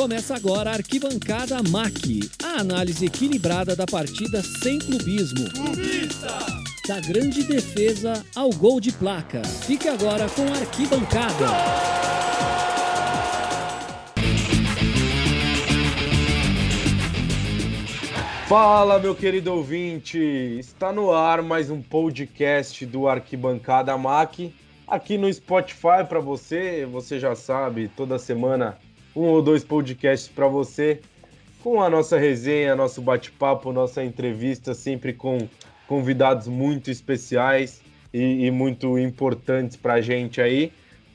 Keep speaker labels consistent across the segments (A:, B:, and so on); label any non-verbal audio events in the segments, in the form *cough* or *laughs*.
A: Começa agora a Arquibancada MAC, a análise equilibrada da partida sem clubismo. Clubista! Da grande defesa ao gol de placa. Fique agora com a Arquibancada.
B: Fala, meu querido ouvinte! Está no ar mais um podcast do Arquibancada MAC. Aqui no Spotify para você, você já sabe, toda semana um ou dois podcasts para você, com a nossa resenha, nosso bate-papo, nossa entrevista, sempre com convidados muito especiais e, e muito importantes para a gente aí.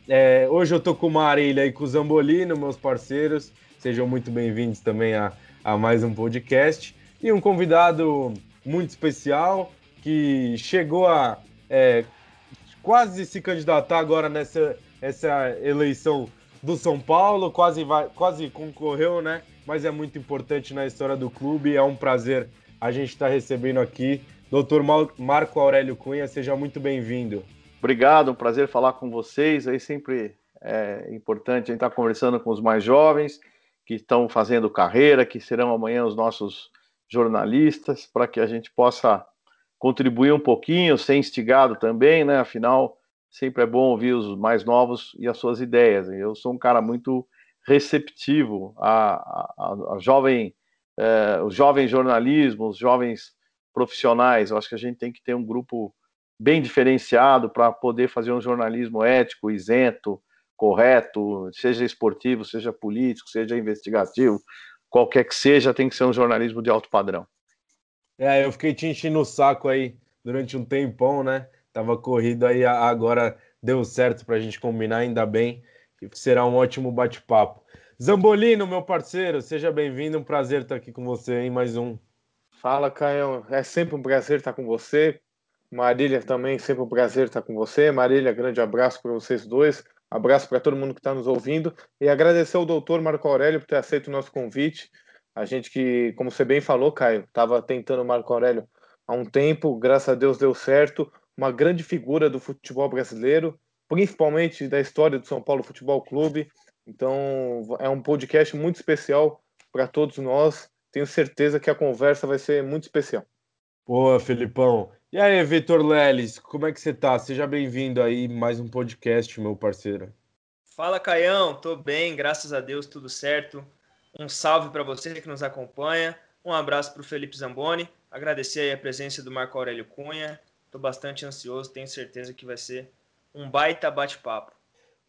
B: É, hoje eu tô com o Marília e com o Zambolino, meus parceiros. Sejam muito bem-vindos também a, a mais um podcast. E um convidado muito especial que chegou a é, quase se candidatar agora nessa essa eleição do São Paulo, quase, vai, quase concorreu, né? Mas é muito importante na história do clube. É um prazer a gente estar tá recebendo aqui. Doutor Marco Aurélio Cunha, seja muito bem-vindo.
C: Obrigado, um prazer falar com vocês. Aí sempre é importante a gente estar tá conversando com os mais jovens que estão fazendo carreira, que serão amanhã os nossos jornalistas, para que a gente possa contribuir um pouquinho, ser instigado também, né? Afinal, sempre é bom ouvir os mais novos e as suas ideias. Eu sou um cara muito receptivo a, a, a jovem, os jovens jornalismo, os jovens profissionais. Eu acho que a gente tem que ter um grupo bem diferenciado para poder fazer um jornalismo ético, isento, correto, seja esportivo, seja político, seja investigativo, qualquer que seja, tem que ser um jornalismo de alto padrão.
B: É, eu fiquei te enchendo o saco aí durante um tempão, né? Tava corrido aí, agora deu certo para a gente combinar, ainda bem. Será um ótimo bate-papo. Zambolino, meu parceiro, seja bem-vindo. Um prazer estar aqui com você em mais um.
D: Fala, Caio. É sempre um prazer estar com você. Marília também, sempre um prazer estar com você. Marília, grande abraço para vocês dois. Abraço para todo mundo que está nos ouvindo. E agradecer ao doutor Marco Aurélio por ter aceito o nosso convite. A gente que, como você bem falou, Caio, estava tentando o Marco Aurélio há um tempo, graças a Deus deu certo. Uma grande figura do futebol brasileiro, principalmente da história do São Paulo Futebol Clube. Então, é um podcast muito especial para todos nós. Tenho certeza que a conversa vai ser muito especial.
B: Boa, Felipão. E aí, Vitor Leles, como é que você tá? Seja bem-vindo aí mais um podcast, meu parceiro.
E: Fala, Caião. Tô bem, graças a Deus, tudo certo. Um salve para você que nos acompanha. Um abraço para o Felipe Zamboni. Agradecer a presença do Marco Aurélio Cunha. Estou bastante ansioso, tenho certeza que vai ser um baita bate-papo.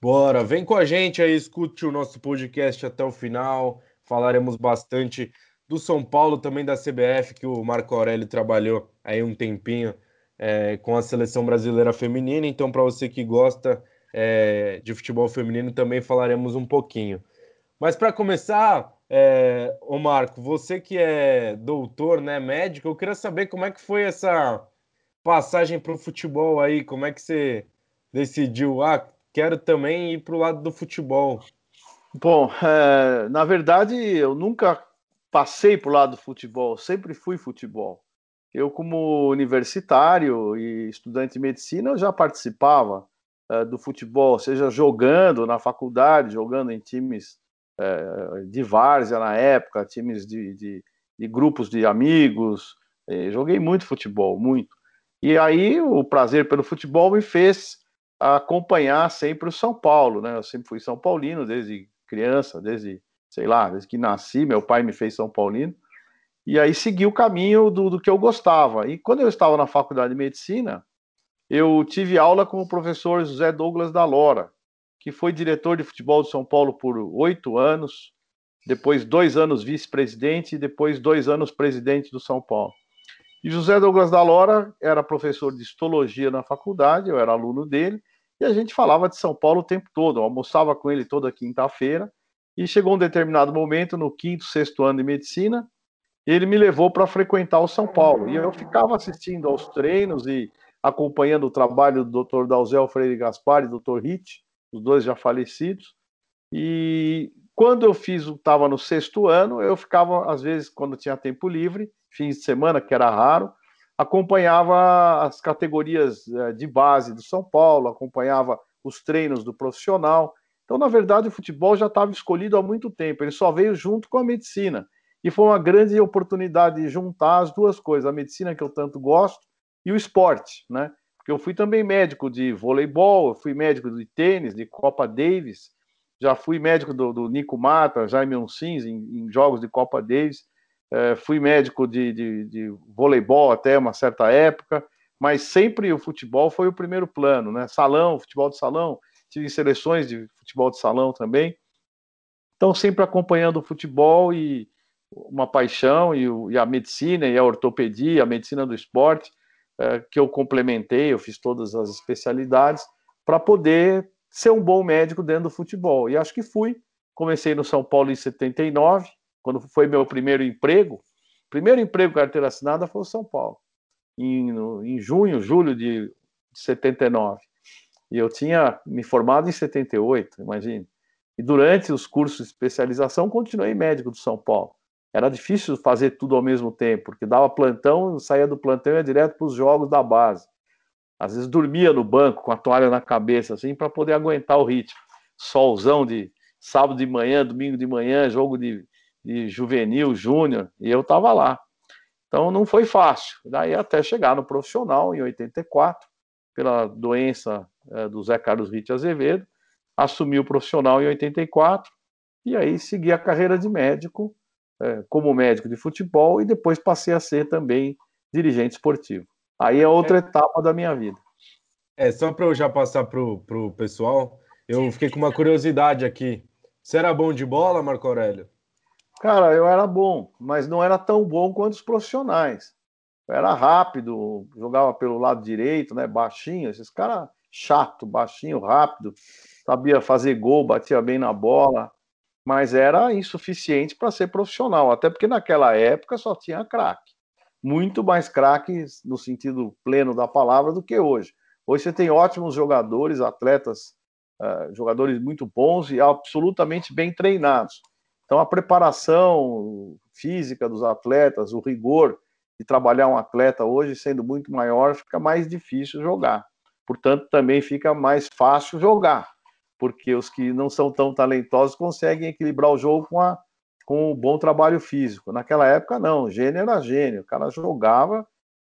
B: Bora, vem com a gente aí, escute o nosso podcast até o final. Falaremos bastante do São Paulo, também da CBF, que o Marco Aurélio trabalhou aí um tempinho é, com a seleção brasileira feminina. Então, para você que gosta é, de futebol feminino, também falaremos um pouquinho. Mas para começar, é, ô Marco, você que é doutor, né, médico, eu queria saber como é que foi essa passagem para o futebol aí, como é que você decidiu, ah, quero também ir para o lado do futebol.
C: Bom, é, na verdade, eu nunca passei para o lado do futebol, sempre fui futebol. Eu, como universitário e estudante de medicina, eu já participava é, do futebol, seja jogando na faculdade, jogando em times é, de várzea na época, times de, de, de grupos de amigos. joguei muito futebol, muito. E aí o prazer pelo futebol me fez acompanhar sempre o São Paulo, né? Eu sempre fui São Paulino desde criança, desde, sei lá, desde que nasci, meu pai me fez São Paulino. E aí segui o caminho do, do que eu gostava. E quando eu estava na faculdade de medicina, eu tive aula com o professor José Douglas da Lora, que foi diretor de futebol de São Paulo por oito anos, depois dois anos vice-presidente e depois dois anos presidente do São Paulo. E José Douglas da Lora era professor de histologia na faculdade, eu era aluno dele, e a gente falava de São Paulo o tempo todo, eu almoçava com ele toda quinta-feira, e chegou um determinado momento, no quinto, sexto ano de medicina, ele me levou para frequentar o São Paulo, e eu ficava assistindo aos treinos e acompanhando o trabalho do Dr. Dalzel Freire Gaspar e do Dr. Hitt, os dois já falecidos. E quando eu fiz, estava no sexto ano, eu ficava, às vezes, quando tinha tempo livre, fins de semana, que era raro, acompanhava as categorias eh, de base do São Paulo, acompanhava os treinos do profissional. Então, na verdade, o futebol já estava escolhido há muito tempo, ele só veio junto com a medicina. E foi uma grande oportunidade de juntar as duas coisas, a medicina que eu tanto gosto e o esporte, né? Porque eu fui também médico de voleibol, eu fui médico de tênis, de Copa Davis, já fui médico do, do Nico Mata, Jaime Uncins, em, em, jogos de Copa Davis, é, fui médico de, de, de, voleibol até uma certa época, mas sempre o futebol foi o primeiro plano, né? Salão, futebol de salão, tive seleções de futebol de salão também. Então, sempre acompanhando o futebol e uma paixão, e, e a medicina, e a ortopedia, a medicina do esporte, é, que eu complementei, eu fiz todas as especialidades, para poder ser um bom médico dentro do futebol. E acho que fui. Comecei no São Paulo em 79, quando foi meu primeiro emprego. Primeiro emprego carteira assinada foi o São Paulo, em, no, em junho, julho de 79. E eu tinha me formado em 78, imagine. E durante os cursos de especialização, continuei médico do São Paulo. Era difícil fazer tudo ao mesmo tempo, porque dava plantão, saía do plantão e ia direto para os jogos da base. Às vezes dormia no banco com a toalha na cabeça, assim, para poder aguentar o ritmo. Solzão de sábado de manhã, domingo de manhã, jogo de, de juvenil, júnior, e eu estava lá. Então não foi fácil. Daí até chegar no profissional, em 84, pela doença é, do Zé Carlos Ritt Azevedo, assumi o profissional em 84 e aí segui a carreira de médico, é, como médico de futebol, e depois passei a ser também dirigente esportivo. Aí é outra é. etapa da minha vida.
B: É, só para eu já passar para o pessoal, eu fiquei com uma curiosidade aqui. Você era bom de bola, Marco Aurélio?
C: Cara, eu era bom, mas não era tão bom quanto os profissionais. Eu era rápido, jogava pelo lado direito, né? Baixinho, esses caras chato, baixinho, rápido, sabia fazer gol, batia bem na bola, mas era insuficiente para ser profissional, até porque naquela época só tinha craque. Muito mais craques no sentido pleno da palavra do que hoje. Hoje você tem ótimos jogadores, atletas, uh, jogadores muito bons e absolutamente bem treinados. Então a preparação física dos atletas, o rigor de trabalhar um atleta hoje sendo muito maior, fica mais difícil jogar. Portanto, também fica mais fácil jogar, porque os que não são tão talentosos conseguem equilibrar o jogo com, a, com um bom trabalho físico. Naquela época, não, gênio era gênio, o cara jogava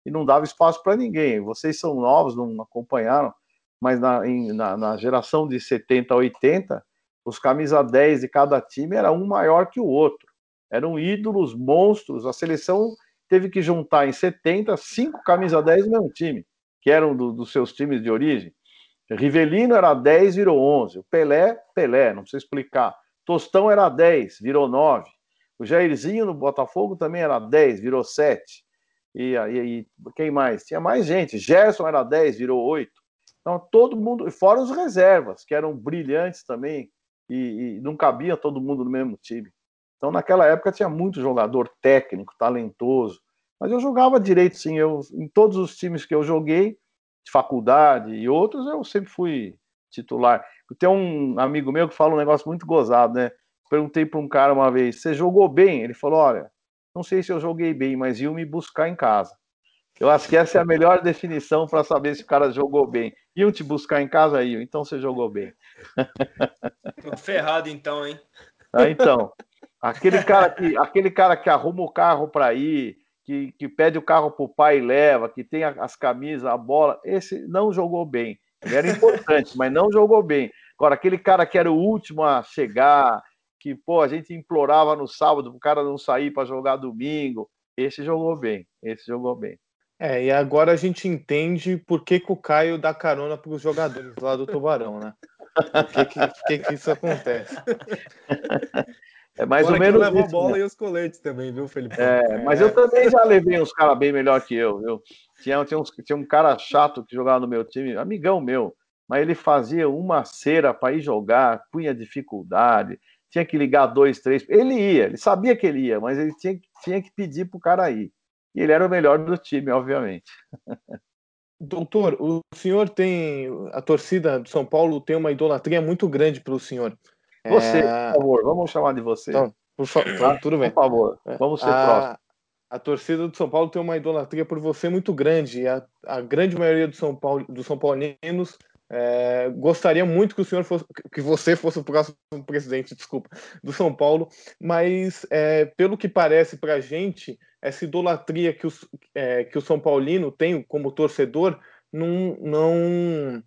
C: e não dava espaço para ninguém. Vocês são novos, não acompanharam, mas na, em, na, na geração de 70 a 80, os camisa 10 de cada time era um maior que o outro. Eram ídolos, monstros. A seleção teve que juntar em 70 cinco camisa 10 no mesmo time, que eram do, dos seus times de origem. Rivelino era 10, virou 11. O Pelé, Pelé, não precisa explicar. Tostão era 10, virou 9. O Jairzinho no Botafogo também era 10, virou 7. E, e, quem mais? Tinha mais gente. Gerson era 10, virou 8. Então, todo mundo, fora os reservas, que eram brilhantes também, e, e não cabia todo mundo no mesmo time. Então, naquela época, tinha muito jogador técnico, talentoso. Mas eu jogava direito, sim. Eu, em todos os times que eu joguei, de faculdade e outros, eu sempre fui titular. Tem um amigo meu que fala um negócio muito gozado, né? Perguntei para um cara uma vez: você jogou bem? Ele falou: olha, não sei se eu joguei bem, mas iam me buscar em casa. Eu acho que essa é a melhor definição para saber se o cara jogou bem. Iam te buscar em casa? Iam, então você jogou bem.
E: Tô ferrado então, hein?
C: Ah, então. Aquele cara que, aquele cara que arruma o carro para ir, que, que pede o carro para o pai e leva, que tem as camisas, a bola, esse não jogou bem. Ele era importante, mas não jogou bem. Agora, aquele cara que era o último a chegar, que pô, a gente implorava no sábado para o cara não sair para jogar domingo, esse jogou bem. Esse jogou bem.
D: É, e agora a gente entende por que, que o Caio dá carona para os jogadores lá do Tubarão, né? Por que, que, que, que isso acontece? *laughs*
B: É mais Agora ou menos. leva a bola né? e os coletes também, viu, Felipe?
C: É, mas é. eu também já levei uns caras bem melhor que eu, viu? Tinha, tinha, uns, tinha um cara chato que jogava no meu time, amigão meu, mas ele fazia uma cera para ir jogar, punha dificuldade, tinha que ligar dois, três. Ele ia, ele sabia que ele ia, mas ele tinha, tinha que pedir pro cara ir. E ele era o melhor do time, obviamente. *laughs*
D: Doutor, o senhor tem. A torcida do São Paulo tem uma idolatria muito grande para o senhor.
C: Você, é... por favor, vamos chamar de você. Então,
D: por fa... Então, *coughs* tudo bem.
C: Por favor, é. vamos ser a... próximos.
D: A torcida do São Paulo tem uma idolatria por você muito grande. A, a grande maioria do São Paulo, dos São Paulinos É, gostaria muito que o senhor fosse, que você fosse o próximo presidente, desculpa, do São Paulo, mas é, pelo que parece para a gente, essa idolatria que, os, é, que o São Paulino tem como torcedor não, não,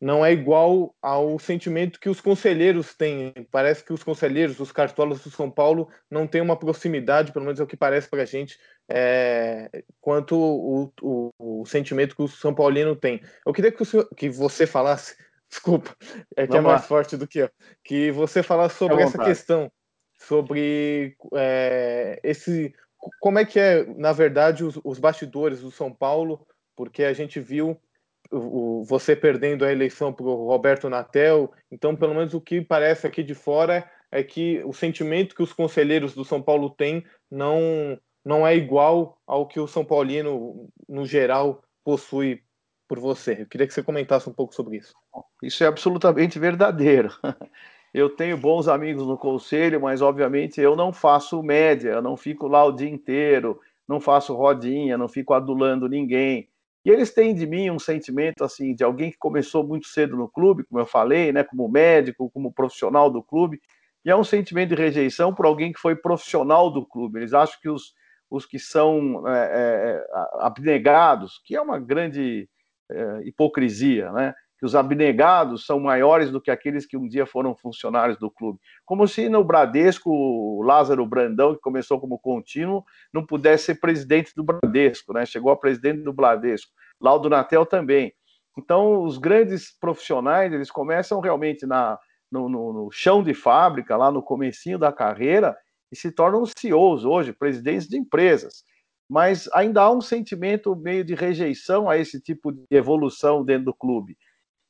D: não é igual ao sentimento que os conselheiros têm. Parece que os conselheiros, os cartolas do São Paulo, não têm uma proximidade, pelo menos é o que parece para a gente, é, quanto o, o, o, sentimento que o São Paulino tem. Eu queria que, senhor, que você falasse, *laughs* desculpa, é que é mais forte do que eu, que você falasse sobre essa questão, sobre é, esse. Como é que é, na verdade, os, os bastidores do São Paulo, porque a gente viu você perdendo a eleição para o Roberto Natel. Então, pelo menos o que parece aqui de fora é que o sentimento que os conselheiros do São Paulo têm não, não é igual ao que o São Paulino, no geral, possui por você. Eu queria que você comentasse um pouco sobre isso.
C: Isso é absolutamente verdadeiro. *laughs* Eu tenho bons amigos no conselho, mas obviamente eu não faço média, eu não fico lá o dia inteiro, não faço rodinha, não fico adulando ninguém. E eles têm de mim um sentimento assim de alguém que começou muito cedo no clube, como eu falei, né, como médico, como profissional do clube, e é um sentimento de rejeição por alguém que foi profissional do clube. Eles acham que os, os que são é, é, abnegados, que é uma grande é, hipocrisia, né? Que os abnegados são maiores do que aqueles que um dia foram funcionários do clube. Como se no Bradesco, o Lázaro Brandão, que começou como contínuo, não pudesse ser presidente do Bradesco, né? Chegou a presidente do Bradesco. Lá o Donatel também. Então, os grandes profissionais, eles começam realmente na, no, no, no chão de fábrica, lá no comecinho da carreira, e se tornam CEOs hoje, presidentes de empresas. Mas ainda há um sentimento meio de rejeição a esse tipo de evolução dentro do clube.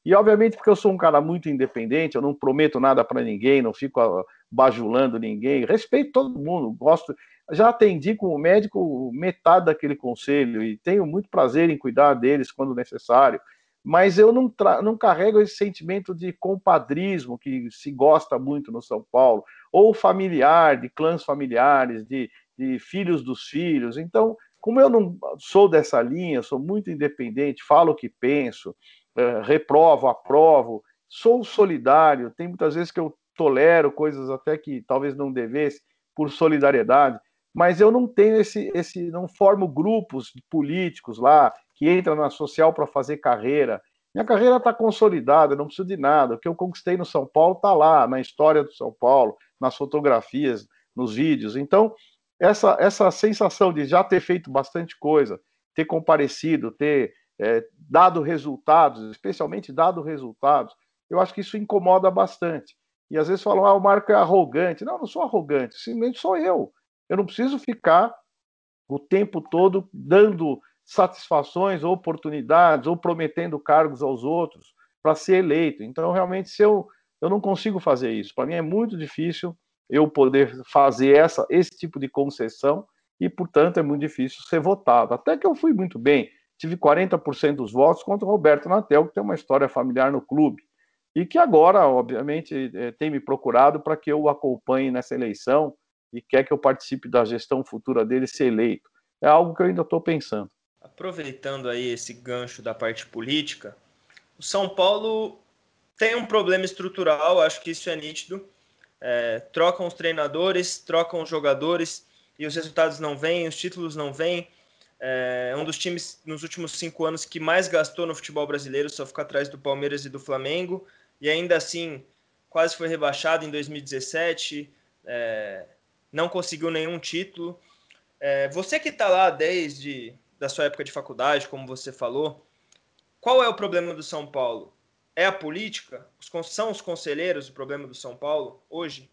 C: E, obviamente, porque eu sou um cara muito independente, eu não prometo nada para ninguém, não fico ah, bajulando ninguém, respeito todo mundo, gosto. Já atendi como médico metade daquele conselho e tenho muito prazer em cuidar deles quando necessário, mas eu não, não carrego esse sentimento de compadrismo que se gosta muito no São Paulo, ou familiar, de clãs familiares, de, de filhos dos filhos. Então, como eu não sou dessa linha, sou muito independente, falo o que penso, é, reprovo, aprovo, sou solidário. Tem muitas vezes que eu tolero coisas até que talvez não devesse por solidariedade, mas eu não tenho esse, esse não formo grupos políticos lá que entram na social para fazer carreira. Minha carreira está consolidada, não preciso de nada. O que eu conquistei no São Paulo está lá, na história do São Paulo, nas fotografias, nos vídeos. Então, essa, essa sensação de já ter feito bastante coisa, ter comparecido, ter é, dado resultados, especialmente dado resultados, eu acho que isso incomoda bastante. E às vezes falam, ah, o Marco é arrogante. Não, não sou arrogante, simplesmente sou eu. Eu não preciso ficar o tempo todo dando satisfações, oportunidades, ou prometendo cargos aos outros para ser eleito. Então, realmente, se eu, eu não consigo fazer isso. Para mim é muito difícil eu poder fazer essa, esse tipo de concessão e, portanto, é muito difícil ser votado. Até que eu fui muito bem tive 40% dos votos contra o Roberto Natel, que tem uma história familiar no clube. E que agora, obviamente, é, tem me procurado para que eu o acompanhe nessa eleição e quer que eu participe da gestão futura dele ser eleito. É algo que eu ainda estou pensando.
E: Aproveitando aí esse gancho da parte política, o São Paulo tem um problema estrutural, acho que isso é nítido. É, trocam os treinadores, trocam os jogadores e os resultados não vêm, os títulos não vêm. É um dos times nos últimos cinco anos que mais gastou no futebol brasileiro, só fica atrás do Palmeiras e do Flamengo, e ainda assim quase foi rebaixado em 2017, é, não conseguiu nenhum título. É, você que está lá desde da sua época de faculdade, como você falou, qual é o problema do São Paulo? É a política? São os conselheiros o problema do São Paulo hoje?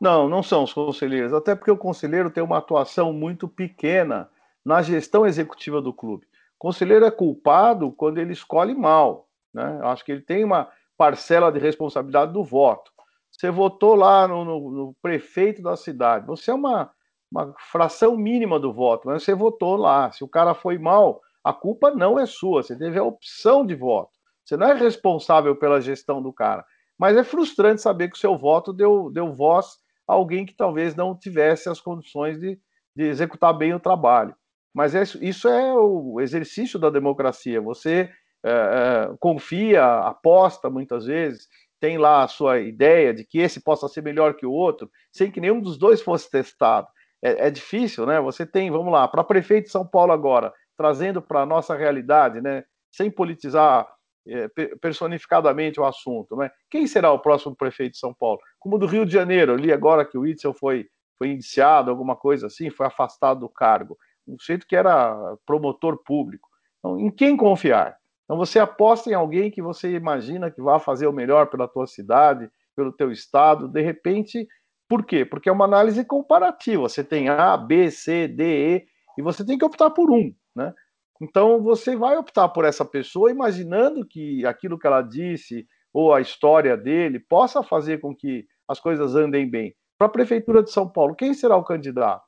C: Não, não são os conselheiros, até porque o conselheiro tem uma atuação muito pequena na gestão executiva do clube. O conselheiro é culpado quando ele escolhe mal. Né? Eu acho que ele tem uma parcela de responsabilidade do voto. Você votou lá no, no, no prefeito da cidade, você é uma, uma fração mínima do voto, mas você votou lá. Se o cara foi mal, a culpa não é sua, você teve a opção de voto. Você não é responsável pela gestão do cara. Mas é frustrante saber que o seu voto deu, deu voz a alguém que talvez não tivesse as condições de, de executar bem o trabalho. Mas é, isso é o exercício da democracia. Você é, é, confia, aposta muitas vezes, tem lá a sua ideia de que esse possa ser melhor que o outro, sem que nenhum dos dois fosse testado. É, é difícil, né? Você tem, vamos lá, para prefeito de São Paulo agora, trazendo para a nossa realidade, né? Sem politizar é, personificadamente o assunto, né? Quem será o próximo prefeito de São Paulo? Como do Rio de Janeiro, ali agora que o Itzel foi, foi indiciado, alguma coisa assim, foi afastado do cargo. Um jeito que era promotor público. Então, em quem confiar? Então você aposta em alguém que você imagina que vai fazer o melhor pela tua cidade, pelo teu estado, de repente, por quê? Porque é uma análise comparativa. Você tem A, B, C, D, E, e você tem que optar por um, né? Então você vai optar por essa pessoa imaginando que aquilo que ela disse ou a história dele possa fazer com que as coisas andem bem. Para a prefeitura de São Paulo, quem será o candidato?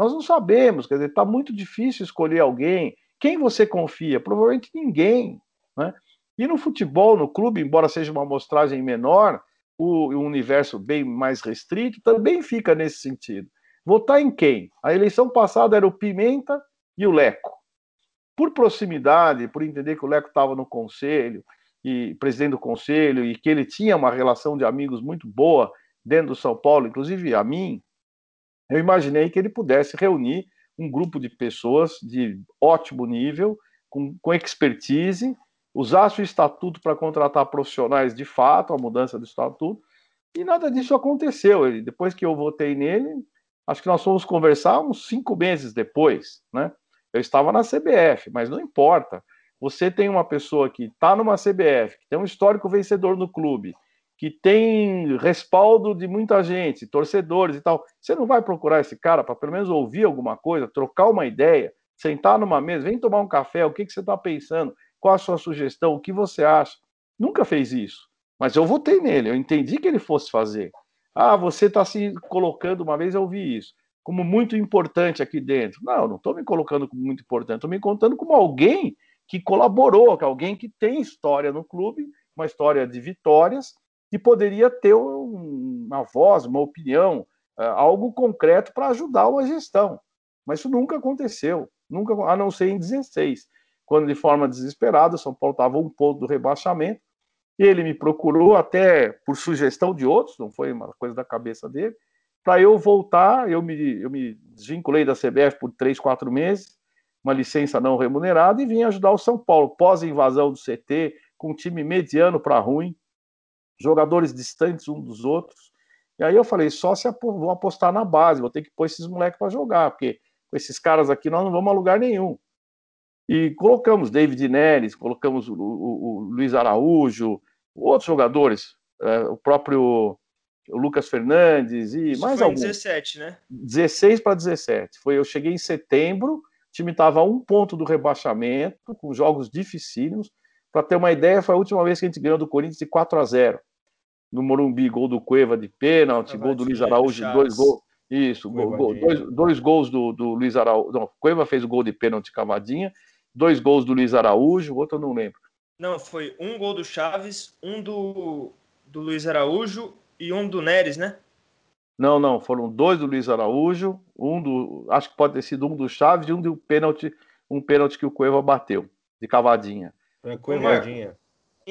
C: Nós não sabemos, quer dizer, está muito difícil escolher alguém. Quem você confia? Provavelmente ninguém. Né? E no futebol, no clube, embora seja uma amostragem menor, o, o universo bem mais restrito também fica nesse sentido. Votar em quem? A eleição passada era o Pimenta e o Leco. Por proximidade, por entender que o Leco estava no conselho, e presidente do conselho, e que ele tinha uma relação de amigos muito boa dentro do São Paulo, inclusive a mim, eu imaginei que ele pudesse reunir um grupo de pessoas de ótimo nível, com, com expertise, usasse o estatuto para contratar profissionais de fato, a mudança do estatuto, e nada disso aconteceu. Ele, depois que eu votei nele, acho que nós fomos conversar uns cinco meses depois, né? Eu estava na CBF, mas não importa. Você tem uma pessoa que está numa CBF, que tem um histórico vencedor no clube, que tem respaldo de muita gente, torcedores e tal. Você não vai procurar esse cara para pelo menos ouvir alguma coisa, trocar uma ideia, sentar numa mesa, vem tomar um café, o que, que você está pensando, qual a sua sugestão, o que você acha. Nunca fez isso. Mas eu votei nele, eu entendi que ele fosse fazer. Ah, você está se colocando, uma vez eu ouvi isso, como muito importante aqui dentro. Não, não estou me colocando como muito importante, estou me contando como alguém que colaborou, alguém que tem história no clube, uma história de vitórias, que poderia ter uma voz, uma opinião, é, algo concreto para ajudar uma gestão. Mas isso nunca aconteceu, nunca, a não ser em 16, quando de forma desesperada o São Paulo estava um ponto do rebaixamento. Ele me procurou até por sugestão de outros, não foi uma coisa da cabeça dele, para eu voltar. Eu me, eu me desvinculei da CBF por três, quatro meses, uma licença não remunerada, e vim ajudar o São Paulo pós-invasão do CT, com um time mediano para ruim, jogadores distantes um dos outros. E aí eu falei, só se vou apostar na base, vou ter que pôr esses moleques para jogar, porque com esses caras aqui nós não vamos a lugar nenhum. E colocamos David Neres, colocamos o, o, o Luiz Araújo, outros jogadores, é, o próprio Lucas Fernandes e Isso mais foi alguns.
E: 17, né?
C: 16 para 17. Foi, eu cheguei em setembro, o time estava a um ponto do rebaixamento, com jogos dificílimos. Para ter uma ideia, foi a última vez que a gente ganhou do Corinthians de 4 a 0 no Morumbi, gol do Cueva de pênalti, gol do Luiz Araújo, dois gols. Isso, gol, gol, dois, dois gols do, do Luiz Araújo. Não, Cueva fez o gol de pênalti cavadinha, dois gols do Luiz Araújo, o outro eu não lembro.
E: Não, foi um gol do Chaves, um do, do Luiz Araújo e um do Neres, né?
C: Não, não, foram dois do Luiz Araújo, um do. Acho que pode ter sido um do Chaves e um do pênalti, um pênalti que o Cueva bateu, de cavadinha.
B: É, Cuevadinha.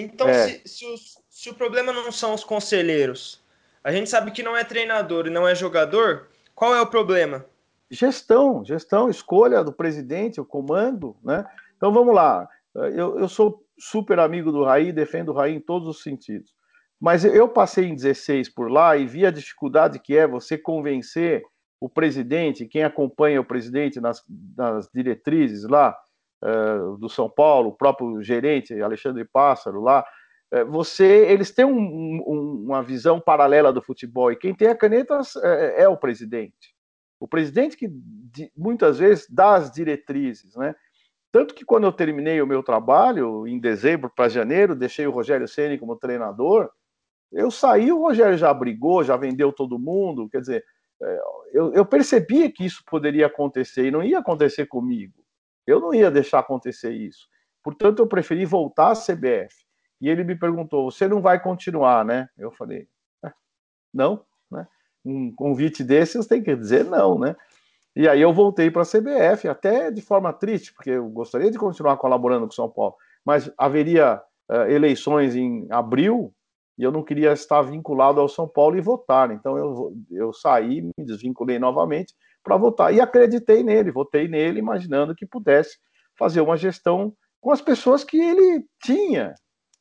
E: Então, é. se, se, os, se o problema não são os conselheiros, a gente sabe que não é treinador e não é jogador, qual é o problema?
C: Gestão, gestão, escolha do presidente, o comando, né? Então vamos lá. Eu, eu sou super amigo do Raí, defendo o Raí em todos os sentidos. Mas eu passei em 16 por lá e vi a dificuldade que é você convencer o presidente, quem acompanha o presidente nas, nas diretrizes lá uh, do São Paulo, o próprio gerente Alexandre Pássaro lá, é, você, eles têm um, um, uma visão paralela do futebol e quem tem a caneta é, é o presidente. O presidente que muitas vezes dá as diretrizes, né? Tanto que quando eu terminei o meu trabalho, em dezembro para janeiro, deixei o Rogério Ceni como treinador, eu saí, o Rogério já brigou, já vendeu todo mundo, quer dizer, eu, eu percebia que isso poderia acontecer e não ia acontecer comigo. Eu não ia deixar acontecer isso. Portanto, eu preferi voltar à CBF. E ele me perguntou: você não vai continuar, né? Eu falei: é, não, né? Um convite desses tem que dizer não, né? E aí eu voltei para a CBF, até de forma triste, porque eu gostaria de continuar colaborando com São Paulo. mas haveria uh, eleições em abril e eu não queria estar vinculado ao São Paulo e votar. Então eu, eu saí, me desvinculei novamente para votar e acreditei nele, votei nele, imaginando que pudesse fazer uma gestão com as pessoas que ele tinha.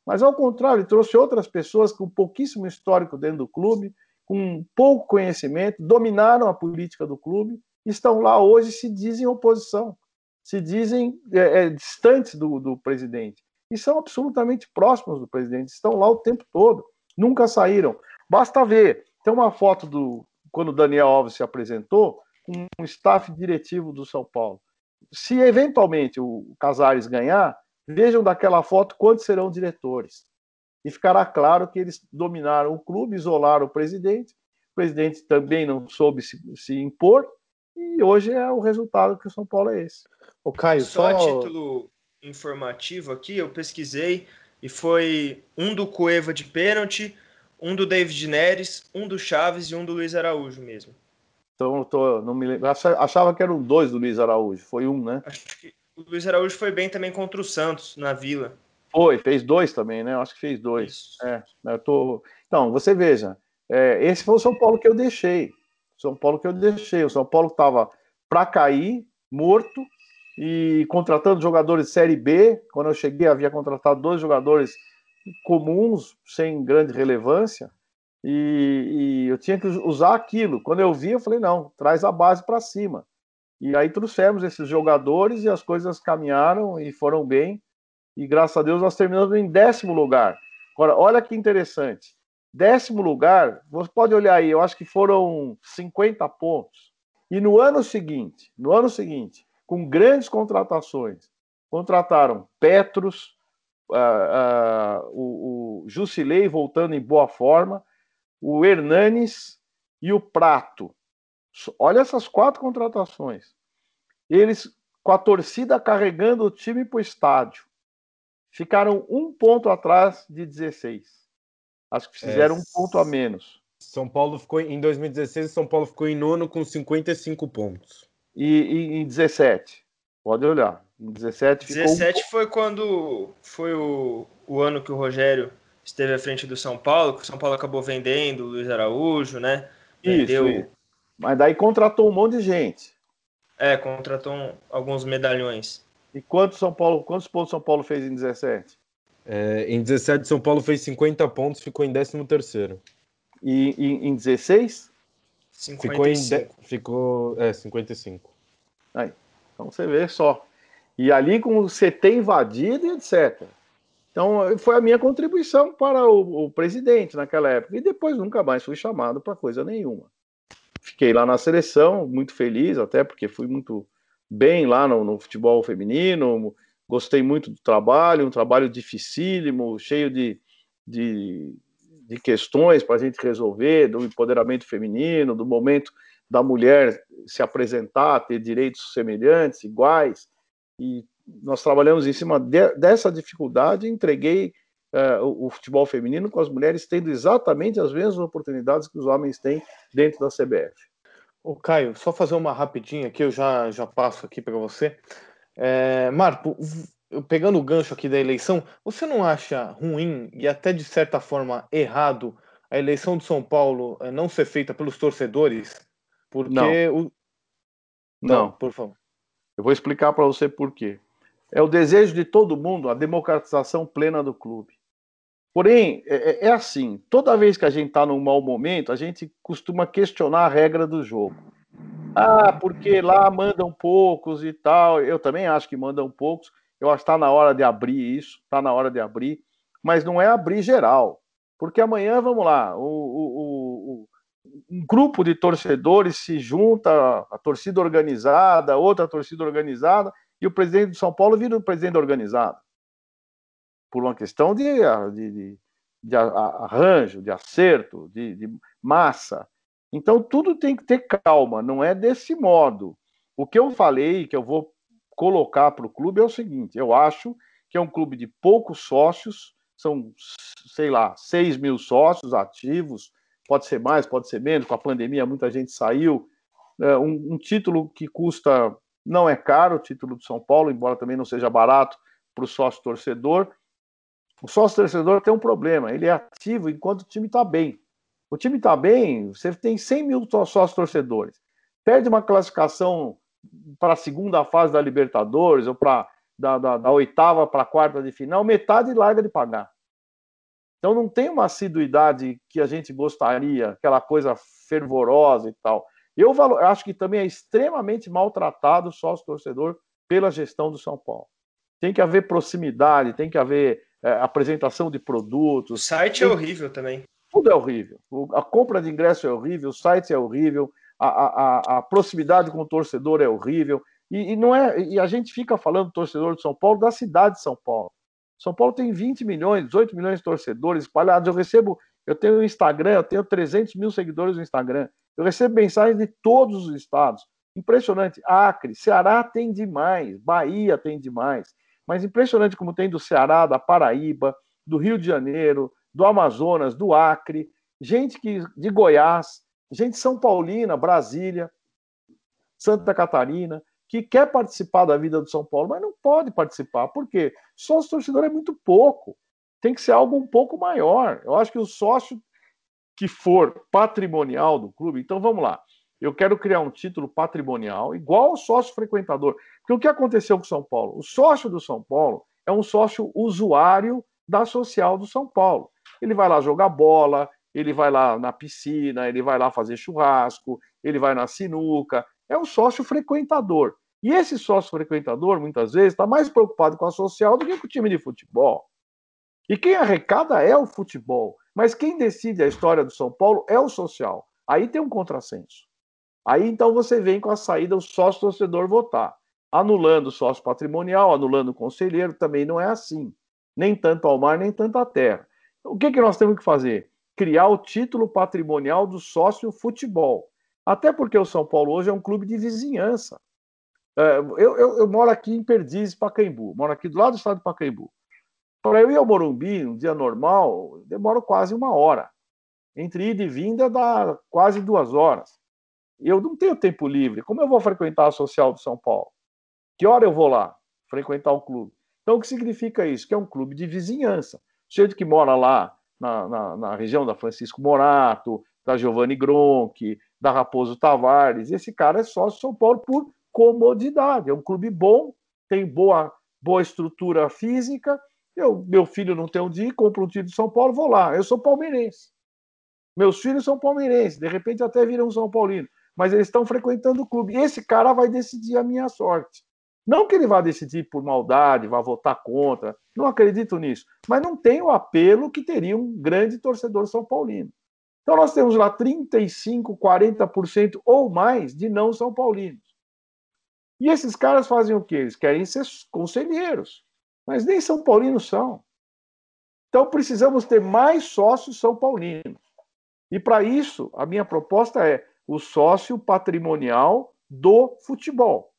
C: Mas ao contrário, ele trouxe outras pessoas com pouquíssimo histórico dentro do clube, com pouco conhecimento, dominaram a política do clube, estão lá hoje se dizem oposição, se dizem é, é, distantes do, do presidente e são absolutamente próximos do presidente, estão lá o tempo todo, nunca saíram. Basta ver, tem uma foto do quando o Daniel Alves se apresentou com um staff diretivo do São Paulo. Se eventualmente o Casares ganhar, vejam daquela foto quantos serão diretores. E ficará claro que eles dominaram o clube, isolaram o presidente, o presidente também não soube se, se impor, e hoje é o resultado que o São Paulo é esse.
E: O Caio, só, só... a título informativo aqui, eu pesquisei e foi um do Cueva de pênalti, um do David Neres, um do Chaves e um do Luiz Araújo mesmo.
C: Então eu tô, não me lembro. Achava que eram dois do Luiz Araújo, foi um, né?
E: Acho que o Luiz Araújo foi bem também contra o Santos na Vila.
C: Foi, fez dois também, né? Acho que fez dois. É, eu tô. Então, você veja, é, esse foi o São Paulo que eu deixei. São Paulo que eu deixei. O São Paulo estava para cair, morto, e contratando jogadores de Série B. Quando eu cheguei, havia contratado dois jogadores comuns, sem grande relevância, e, e, eu tinha que usar aquilo. Quando eu vi, eu falei: não, traz a base para cima. E aí trouxemos esses jogadores e as coisas caminharam e foram bem. E graças a Deus nós terminamos em décimo lugar. Agora, olha que interessante. Décimo lugar, você pode olhar aí, eu acho que foram 50 pontos. E no ano seguinte, no ano seguinte, com grandes contratações. Contrataram Petros, uh, uh, o, o Jusilei voltando em boa forma, o Hernanes e o Prato. Olha essas quatro contratações. Eles, com a torcida carregando o time para o estádio, ficaram um ponto atrás de 16. Acho que fizeram é, um ponto a menos.
B: São Paulo ficou em 2016, São Paulo ficou em nono com 55 pontos
C: e, e em 17. Pode olhar. Em 17 ficou
E: 17 um... foi quando foi o, o ano que o Rogério esteve à frente do São Paulo, que o São Paulo acabou vendendo o Luiz Araújo, né?
C: Vendeu... Isso, isso. Mas daí contratou um monte de gente.
E: É, contratou um, alguns medalhões.
C: E quantos São Paulo, quantos pontos São Paulo fez em 17?
B: É, em 17 São Paulo fez 50 pontos, ficou em 13 terceiro.
C: E em, em 16?
E: 55.
B: Ficou em de... ficou é 55.
C: Aí, então você vê só. E ali com o CT invadido e etc. Então foi a minha contribuição para o, o presidente naquela época. E depois nunca mais fui chamado para coisa nenhuma. Fiquei lá na seleção, muito feliz, até porque fui muito bem lá no, no futebol feminino, gostei muito do trabalho, um trabalho dificílimo, cheio de, de de questões para a gente resolver, do empoderamento feminino, do momento da mulher se apresentar, ter direitos semelhantes, iguais. E nós trabalhamos em cima de, dessa dificuldade entreguei uh, o, o, futebol feminino com as mulheres tendo exatamente as mesmas oportunidades que os homens têm dentro da CBF.
D: O Caio, só fazer uma rapidinha aqui, eu já, já passo aqui para você. É, Marco, pegando o gancho aqui da eleição, você não acha ruim e até de certa forma errado a eleição de São Paulo eh, não ser feita pelos torcedores? Porque
C: não.
D: o.
C: Não, não por favor. Eu vou explicar para você por quê. É o desejo de todo mundo a democratização plena do clube. Porém, é, é, é assim: toda vez que a gente está num mau momento, a gente costuma questionar a regra do jogo. Ah, porque lá mandam poucos e tal. Eu também acho que mandam poucos, eu acho que está na hora de abrir isso, está na hora de abrir, mas não é abrir geral, porque amanhã, vamos lá, o, o, o, um grupo de torcedores se junta, a torcida organizada, outra torcida organizada, e o presidente de São Paulo vira o presidente organizado. Por uma questão de, de, de, de arranjo, de acerto, de, de massa. Então, tudo tem que ter calma, não é desse modo. O que eu falei, que eu vou colocar para o clube é o seguinte: eu acho que é um clube de poucos sócios, são, sei lá, 6 mil sócios ativos, pode ser mais, pode ser menos, com a pandemia muita gente saiu. É, um, um, título que custa, não é caro, o título do São Paulo, embora também não seja barato, para o sócio torcedor. O sócio torcedor tem um problema, ele é ativo enquanto o time está bem. O time está bem, você tem 100 mil sócios torcedores. Perde uma classificação para a segunda fase da Libertadores, ou para da, da, da oitava para a quarta de final, metade larga de pagar. Então não tem uma assiduidade que a gente gostaria, aquela coisa fervorosa e tal. Eu valor, acho que também é extremamente maltratado o sócio-torcedor pela gestão do São Paulo. Tem que haver proximidade, tem que haver é, apresentação de produtos.
E: O site é tem... é horrível também.
C: Tudo é horrível. A compra de ingresso é horrível, o site é horrível, a, a, a proximidade com o torcedor é horrível. E, e, não é, e a gente fica falando torcedor de São Paulo da cidade de São Paulo. São Paulo tem 20 milhões, 18 milhões de torcedores espalhados. Eu recebo, eu tenho o Instagram, eu tenho 300 mil seguidores no Instagram. Eu recebo mensagens de todos os estados. Impressionante. Acre, Ceará tem demais, Bahia tem demais. Mas impressionante como tem do Ceará, da Paraíba, do Rio de Janeiro, do Amazonas, do Acre, gente que de Goiás, gente de São Paulina, Brasília, Santa Catarina, que quer participar da vida do São Paulo, mas não pode participar. Por quê? Sócio torcedor é muito pouco. Tem que ser algo um pouco maior. Eu acho que o sócio que for patrimonial do clube, então vamos lá. Eu quero criar um título patrimonial igual ao sócio frequentador. Porque o que aconteceu com o São Paulo? O sócio do São Paulo é um sócio usuário da social do São Paulo. Ele vai lá jogar bola, ele vai lá na piscina, ele vai lá fazer churrasco, ele vai na sinuca, é um sócio frequentador. E esse sócio frequentador, muitas vezes, está mais preocupado com a social do que com o time de futebol. E quem arrecada é o futebol. Mas quem decide a história do São Paulo é o social. Aí tem um contrassenso. Aí então você vem com a saída o sócio torcedor votar. Anulando o sócio patrimonial, anulando o conselheiro, também não é assim. Nem tanto ao mar, nem tanto à terra. O que, que nós temos que fazer? Criar o título patrimonial do sócio futebol. Até porque o São Paulo hoje é um clube de vizinhança. É, eu, eu, eu moro aqui em Perdizes, Pacaembu. Moro aqui do lado do estado de Pacaembu. Para eu ir ao Morumbi, um dia normal, demoro quase uma hora. Entre ida e vinda dá quase duas horas. Eu não tenho tempo livre. Como eu vou frequentar a social de São Paulo? Que hora eu vou lá frequentar o clube? Então, o que significa isso? Que é um clube de vizinhança. Gente que mora lá na, na, na região da Francisco Morato, da Giovanni Gronchi, da Raposo Tavares. Esse cara é sócio São Paulo por comodidade. É um clube bom, tem boa, boa estrutura física. Eu, meu filho não tem onde ir, compro um time de São Paulo, vou lá. Eu sou palmeirense. Meus filhos são palmeirenses, de repente até viram São Paulino, mas eles estão frequentando o clube. Esse cara vai decidir a minha sorte. Não que ele vá decidir por maldade, vá votar contra, não acredito nisso, mas não tem o apelo que teria um grande torcedor são paulino. Então nós temos lá 35, 40% ou mais de não são paulinos. E esses caras fazem o quê? Eles querem ser conselheiros, mas nem São Paulinos são. Então precisamos ter mais sócios São Paulinos. E para isso, a minha proposta é o sócio patrimonial do futebol.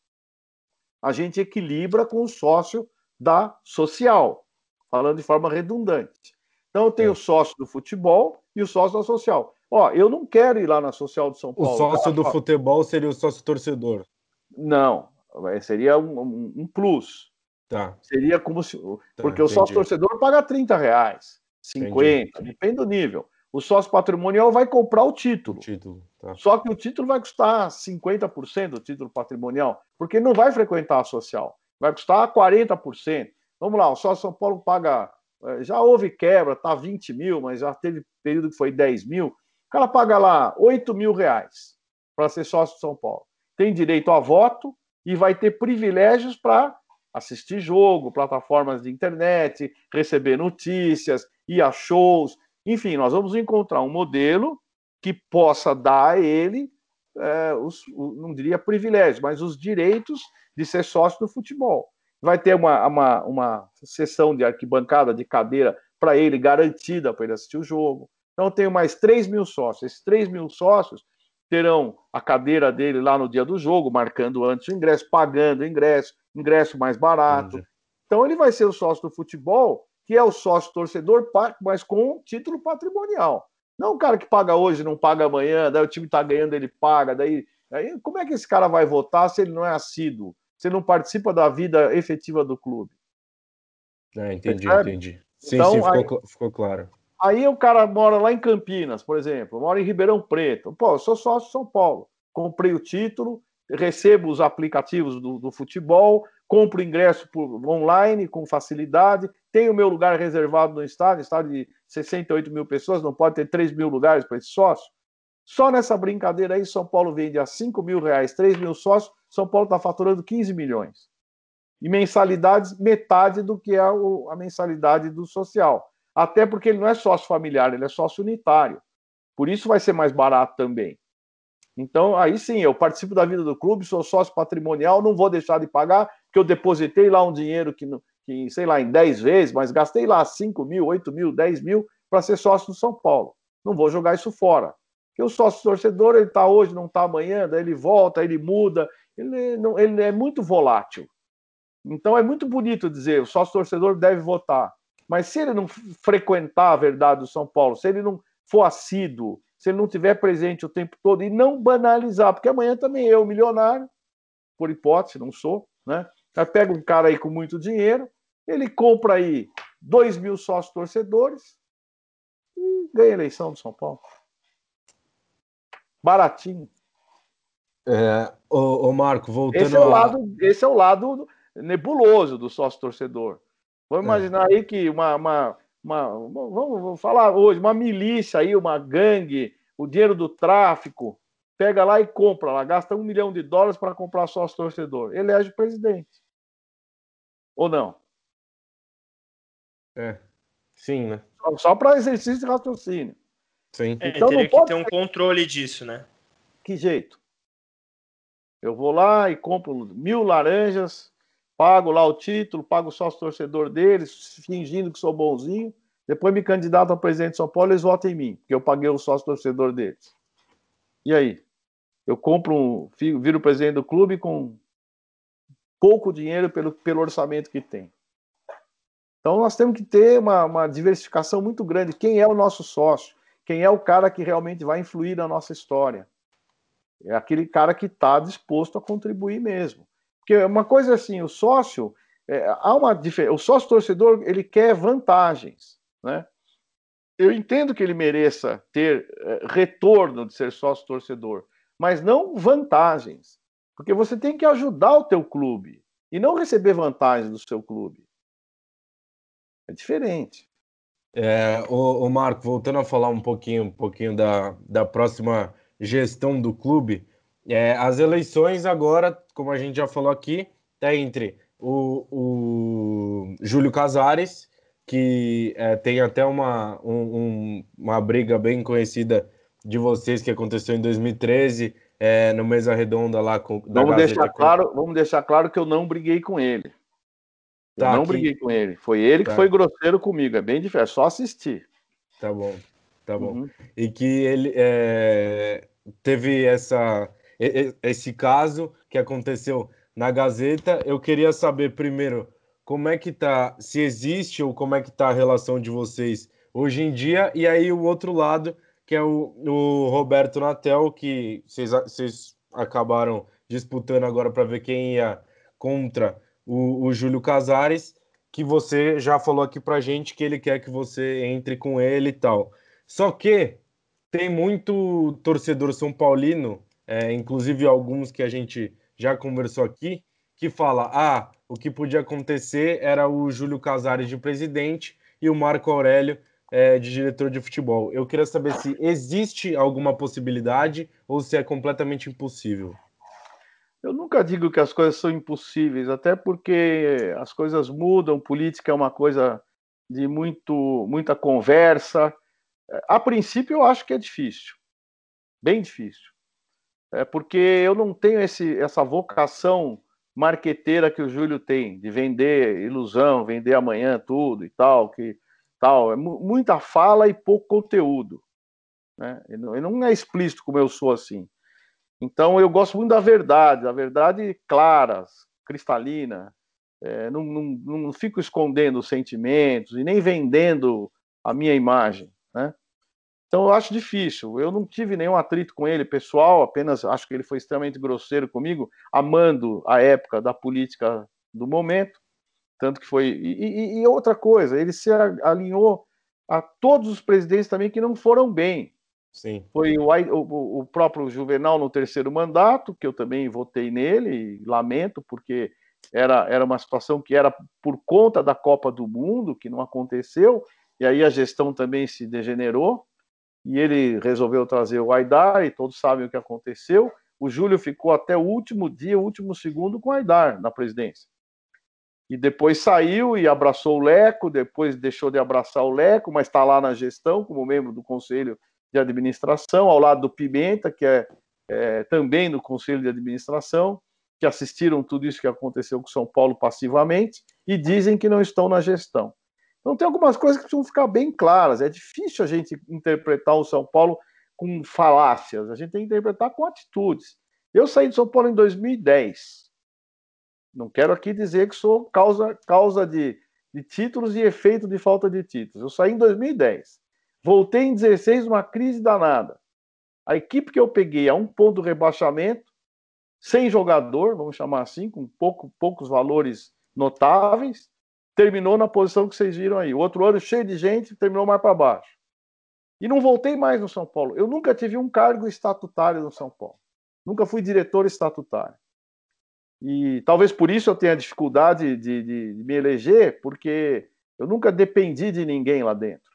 C: A gente equilibra com o sócio da social, falando de forma redundante. Então eu tenho é. o sócio do futebol e o sócio da social. Ó, eu não quero ir lá na social de São Paulo.
B: O sócio do futebol seria o sócio torcedor.
C: Não, seria um, um, um plus.
B: Tá.
C: Seria como se. Tá, porque entendi. o sócio torcedor paga 30 reais, 50, entendi. depende do nível. O sócio patrimonial vai comprar o título. O título tá. Só que o título vai custar 50% do título patrimonial, porque não vai frequentar a social. Vai custar 40%. Vamos lá, o sócio São Paulo paga é, já houve quebra, tá 20 mil, mas já teve período que foi 10 mil. O cara paga lá 8 mil reais para ser sócio de São Paulo. Tem direito a voto e vai ter privilégios para assistir jogo, plataformas de internet, receber notícias, ir a shows. Enfim, nós vamos encontrar um modelo que possa dar a ele, é, os, não diria privilégios, mas os direitos de ser sócio do futebol vai ter uma, uma, uma sessão de arquibancada, de cadeira para ele, garantida para ele assistir o jogo. Então, eu tenho mais 3 mil sócios. Esses 3 mil sócios terão a cadeira dele lá no dia do jogo, marcando antes o ingresso, pagando o ingresso, ingresso mais barato. Entendi. Então, ele vai ser o sócio do futebol, que é o sócio torcedor, mas com título patrimonial. Não o cara que paga hoje, não paga amanhã, daí o time está ganhando, ele paga, daí, daí como é que esse cara vai votar se ele não é assíduo? Você não participa da vida efetiva do clube.
B: É, entendi, Percebe? entendi. Sim, então, sim, ficou, aí, ficou claro.
C: Aí o cara mora lá em Campinas, por exemplo, mora em Ribeirão Preto. Pô, eu sou sócio de São Paulo. Comprei o título, recebo os aplicativos do, do futebol, compro ingresso por, online com facilidade, tenho meu lugar reservado no estádio, estádio de 68 mil pessoas, não pode ter 3 mil lugares para esse sócio. Só nessa brincadeira aí, São Paulo vende a 5 mil reais, 3 mil sócios, São Paulo está faturando 15 milhões. E mensalidades, metade do que é a mensalidade do social. Até porque ele não é sócio familiar, ele é sócio unitário. Por isso vai ser mais barato também. Então, aí sim, eu participo da vida do clube, sou sócio patrimonial, não vou deixar de pagar, porque eu depositei lá um dinheiro que, que sei lá, em 10 vezes, mas gastei lá 5 mil, 8 mil, 10 mil para ser sócio do São Paulo. Não vou jogar isso fora. Porque o sócio torcedor, ele está hoje, não está amanhã, daí ele volta, ele muda, ele, não, ele é muito volátil. Então é muito bonito dizer, o sócio torcedor deve votar. Mas se ele não frequentar a verdade do São Paulo, se ele não for assíduo, se ele não tiver presente o tempo todo e não banalizar, porque amanhã também eu, milionário, por hipótese, não sou, né? Aí pega um cara aí com muito dinheiro, ele compra aí 2 mil sócios torcedores e ganha a eleição do São Paulo. Baratinho.
B: É, ô, ô Marco, voltando
C: esse é, o lado, esse é o lado nebuloso do sócio torcedor. Vamos é. imaginar aí que uma, uma, uma, vamos, vamos falar hoje, uma milícia aí, uma gangue, o dinheiro do tráfico, pega lá e compra lá, gasta um milhão de dólares para comprar sócio torcedor. Elege o presidente. Ou não?
B: É. Sim, né?
C: Só, só para exercício de raciocínio.
E: Sim. É, então teria que ter um controle disso, né?
C: Que jeito? Eu vou lá e compro mil laranjas, pago lá o título, pago o sócio torcedor deles, fingindo que sou bonzinho, depois me candidato a presidente de São Paulo, eles votam em mim, porque eu paguei o sócio torcedor deles. E aí? Eu compro um, viro presidente do clube com pouco dinheiro pelo, pelo orçamento que tem. Então nós temos que ter uma, uma diversificação muito grande. Quem é o nosso sócio? Quem é o cara que realmente vai influir na nossa história? É aquele cara que está disposto a contribuir mesmo. Porque uma coisa assim, o sócio, é, há uma diferença. O sócio torcedor, ele quer vantagens, né? Eu entendo que ele mereça ter é, retorno de ser sócio torcedor, mas não vantagens. Porque você tem que ajudar o teu clube e não receber vantagens do seu clube. É diferente.
B: É, o, o, Marco, voltando a falar um pouquinho, um pouquinho da, da próxima gestão do clube, é, as eleições agora, como a gente já falou aqui, é entre o, o Júlio Casares, que é, tem até uma, um, uma briga bem conhecida de vocês que aconteceu em 2013, é, no Mesa Redonda lá com.
C: Vamos deixar, com... claro, vamos deixar claro que eu não briguei com ele. Eu tá, não aqui. briguei com ele. Foi ele tá. que foi grosseiro comigo. É bem difícil, é só assistir.
B: Tá bom, tá bom. Uhum. E que ele é, teve essa esse caso que aconteceu na Gazeta. Eu queria saber primeiro como é que tá, se existe ou como é que tá a relação de vocês hoje em dia, e aí o outro lado, que é o, o Roberto Natel, que vocês, acabaram disputando agora para ver quem ia contra o, o Júlio Casares, que você já falou aqui pra gente que ele quer que você entre com ele e tal. Só que tem muito torcedor são paulino é, inclusive alguns que a gente já conversou aqui, que fala: ah, o que podia acontecer era o Júlio Casares de presidente e o Marco Aurélio é, de diretor de futebol. Eu queria saber se existe alguma possibilidade ou se é completamente impossível.
C: Eu nunca digo que as coisas são impossíveis, até porque as coisas mudam, política é uma coisa de muito, muita conversa. A princípio, eu acho que é difícil, bem difícil é porque eu não tenho esse, essa vocação marqueteira que o Júlio tem, de vender ilusão, vender amanhã tudo e tal, que tal. É muita fala e pouco conteúdo. Né? Não é explícito como eu sou assim. Então eu gosto muito da verdade, da verdade clara, cristalina. É, não, não, não fico escondendo sentimentos e nem vendendo a minha imagem. Né? Então eu acho difícil. Eu não tive nenhum atrito com ele pessoal, apenas acho que ele foi extremamente grosseiro comigo, amando a época da política do momento. Tanto que foi. E, e, e outra coisa, ele se alinhou a todos os presidentes também que não foram bem.
B: Sim.
C: Foi o, o, o, próprio Juvenal no terceiro mandato, que eu também votei nele, lamento, porque era, era uma situação que era por conta da Copa do Mundo, que não aconteceu, e aí a gestão também se degenerou, e ele resolveu trazer o Aidar, e todos sabem o que aconteceu. O Júlio ficou até o último dia, o último segundo com o Aidar na presidência. E depois saiu e abraçou o Leco, depois deixou de abraçar o Leco, mas está lá na gestão como membro do conselho de administração, ao lado do Pimenta, que é, é também no conselho de administração, que assistiram tudo isso que aconteceu com São Paulo passivamente e dizem que não estão na gestão. Então tem algumas coisas que precisam ficar bem claras. É difícil a gente interpretar o São Paulo com falácias, a gente tem que interpretar com atitudes. Eu saí de São Paulo em 2010. Não quero aqui dizer que sou causa, causa de, de títulos e efeito de falta de títulos. Eu saí em 2010. Voltei em 16, uma crise danada. A equipe que eu peguei a um ponto do rebaixamento, sem jogador, vamos chamar assim, com pouco, poucos valores notáveis, terminou na posição que vocês viram aí. O outro ano, cheio de gente, terminou mais para baixo. E não voltei mais no São Paulo. Eu nunca tive um cargo estatutário no São Paulo. Nunca fui diretor estatutário. E talvez por isso eu tenha dificuldade de, de, de me eleger, porque eu nunca dependi de ninguém lá dentro.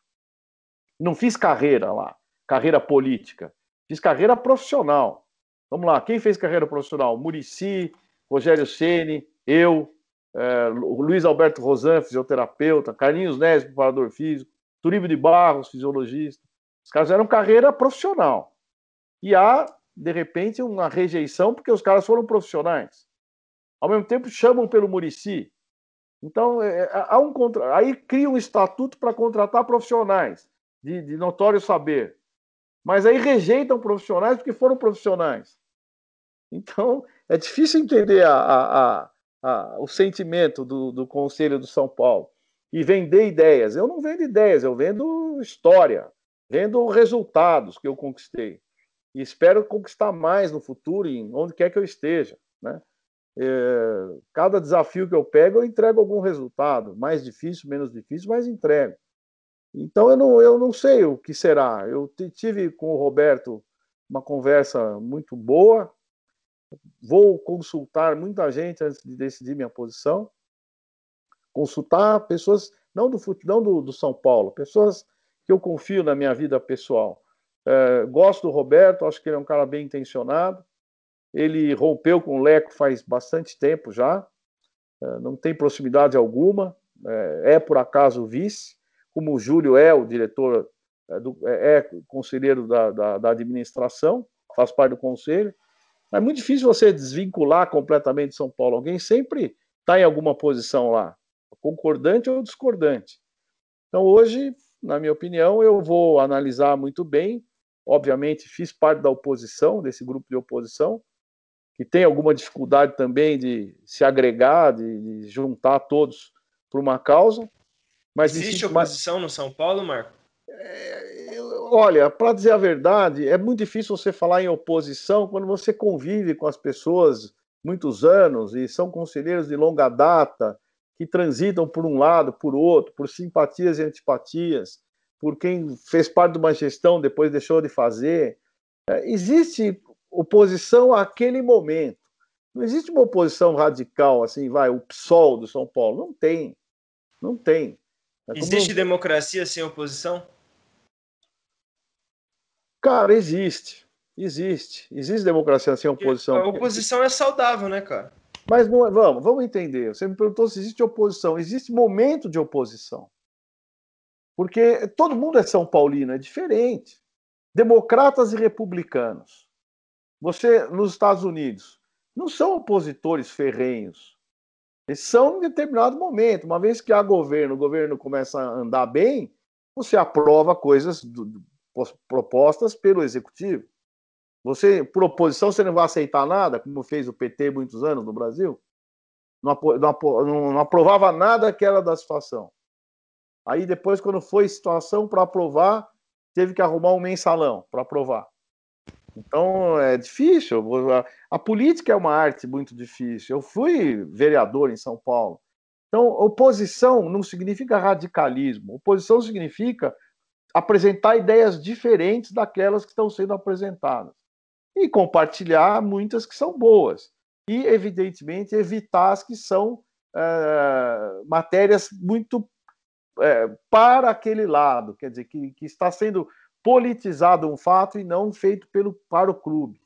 C: Não fiz carreira lá, carreira política. Fiz carreira profissional. Vamos lá, quem fez carreira profissional? Murici, Rogério Ceni, eu, é, Luiz Alberto Rosan, fisioterapeuta, Carlinhos Neves, preparador físico, Turíbio de Barros, fisiologista. Os caras eram carreira profissional. E há, de repente, uma rejeição porque os caras foram profissionais. Ao mesmo tempo, chamam pelo Murici. Então, é, é há um contra... aí cria um estatuto para contratar profissionais de, de notório saber. Mas aí rejeitam profissionais porque foram profissionais. Então, é difícil entender a, a, a, o sentimento do, do Conselho do São Paulo e vender ideias. Eu não vendo ideias, eu vendo história, vendo resultados que eu conquistei. E espero conquistar mais no futuro, em onde quer que eu esteja. Né? É, cada desafio que eu pego, eu entrego algum resultado. Mais difícil, menos difícil, mas entrego. Então eu não, eu não sei o que será. Eu tive com o Roberto uma conversa muito boa. Vou consultar muita gente antes de decidir minha posição. Consultar pessoas, não do, não do, do São Paulo, pessoas que eu confio na minha vida pessoal. É, gosto do Roberto, acho que ele é um cara bem intencionado. Ele rompeu com o Leco faz bastante tempo já, é, não tem proximidade alguma, é, é por acaso vice como o Júlio é o diretor, é, do, é, é conselheiro da, da, da, administração, faz parte do conselho. É muito difícil você desvincular completamente de São Paulo. Alguém sempre está em alguma posição lá, concordante ou discordante. Então, hoje, na minha opinião, eu vou analisar muito bem. Obviamente, fiz parte da oposição, desse grupo de oposição, que tem alguma dificuldade também de se agregar, de, de juntar todos por uma causa.
E: Mas Existe oposição no São Paulo, Marco?
C: É, olha, para dizer a verdade, é muito difícil você falar em oposição quando você convive com as pessoas muitos anos e são conselheiros de longa data que transitam por um lado, por outro, por simpatias e antipatias, por quem fez parte de uma gestão depois deixou de fazer. É, existe oposição àquele momento. Não existe uma oposição radical assim, vai, o PSOL do São Paulo. Não tem. Não tem.
E: É existe democracia sem oposição?
C: Cara, existe. Existe. Existe democracia sem oposição.
E: A oposição é saudável, né, cara?
C: Mas não é, vamos, vamos entender. Você me perguntou se existe oposição. Existe momento de oposição. Porque todo mundo é São Paulino, é diferente. Democratas e republicanos. Você, nos Estados Unidos, não são opositores ferrenhos. Eles são em determinado momento. Uma vez que há governo, o governo começa a andar bem, você aprova coisas do, do, propostas pelo executivo. Você, por oposição, você não vai aceitar nada, como fez o PT muitos anos no Brasil. Não, não, não aprovava nada que era da situação. Aí depois, quando foi situação para aprovar, teve que arrumar um mensalão para aprovar. Então é difícil. A, política é uma arte muito difícil. Eu fui vereador em São Paulo. Então, oposição não significa radicalismo. Oposição significa apresentar ideias diferentes daquelas que estão sendo apresentadas e compartilhar muitas que são boas e, evidentemente, evitar as que são é, matérias muito é, para aquele lado, quer dizer, que, que está sendo politizado um fato e não feito pelo, para o clube.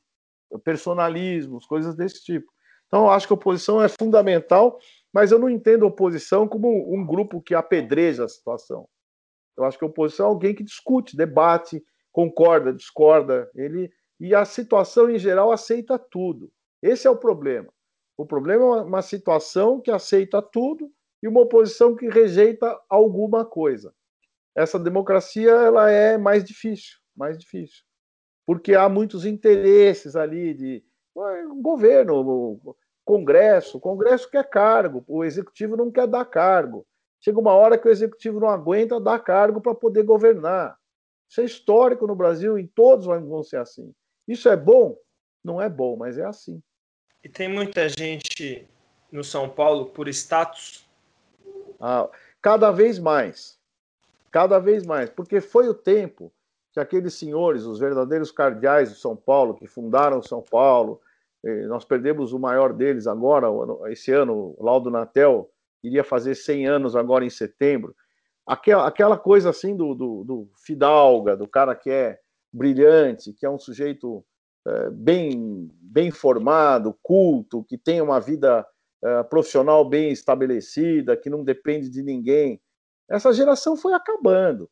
C: Personalismos, coisas desse tipo. Então, acho que a oposição é fundamental, mas eu não entendo a oposição como um grupo que apedreja a situação. Eu acho que a oposição é alguém que discute, debate, concorda, discorda. Ele e a situação em geral aceita tudo. Esse é o problema. O problema é uma situação que aceita tudo e uma oposição que rejeita alguma coisa. Essa democracia ela é mais difícil, mais difícil, porque há muitos interesses ali de governo, Congresso, o Congresso quer cargo, o executivo não quer dar cargo. Chega uma hora que o executivo não aguenta dar cargo para poder governar. Isso é histórico no Brasil, em todos vão ser assim. Isso é bom? Não é bom, mas é assim.
E: E tem muita gente no São Paulo por status?
C: Ah, cada vez mais. Cada vez mais. Porque foi o tempo que aqueles senhores, os verdadeiros cardeais de São Paulo, que fundaram São Paulo, eh, nós perdemos o maior deles agora, esse ano, o Laudo Natel, iria fazer 100 anos agora em setembro. Aquela, aquela coisa assim do, do, do Fidalga, do cara que é brilhante, que é um sujeito é, bem, bem formado, culto, que tem uma vida é, profissional bem estabelecida, que não depende de ninguém. Essa geração foi acabando.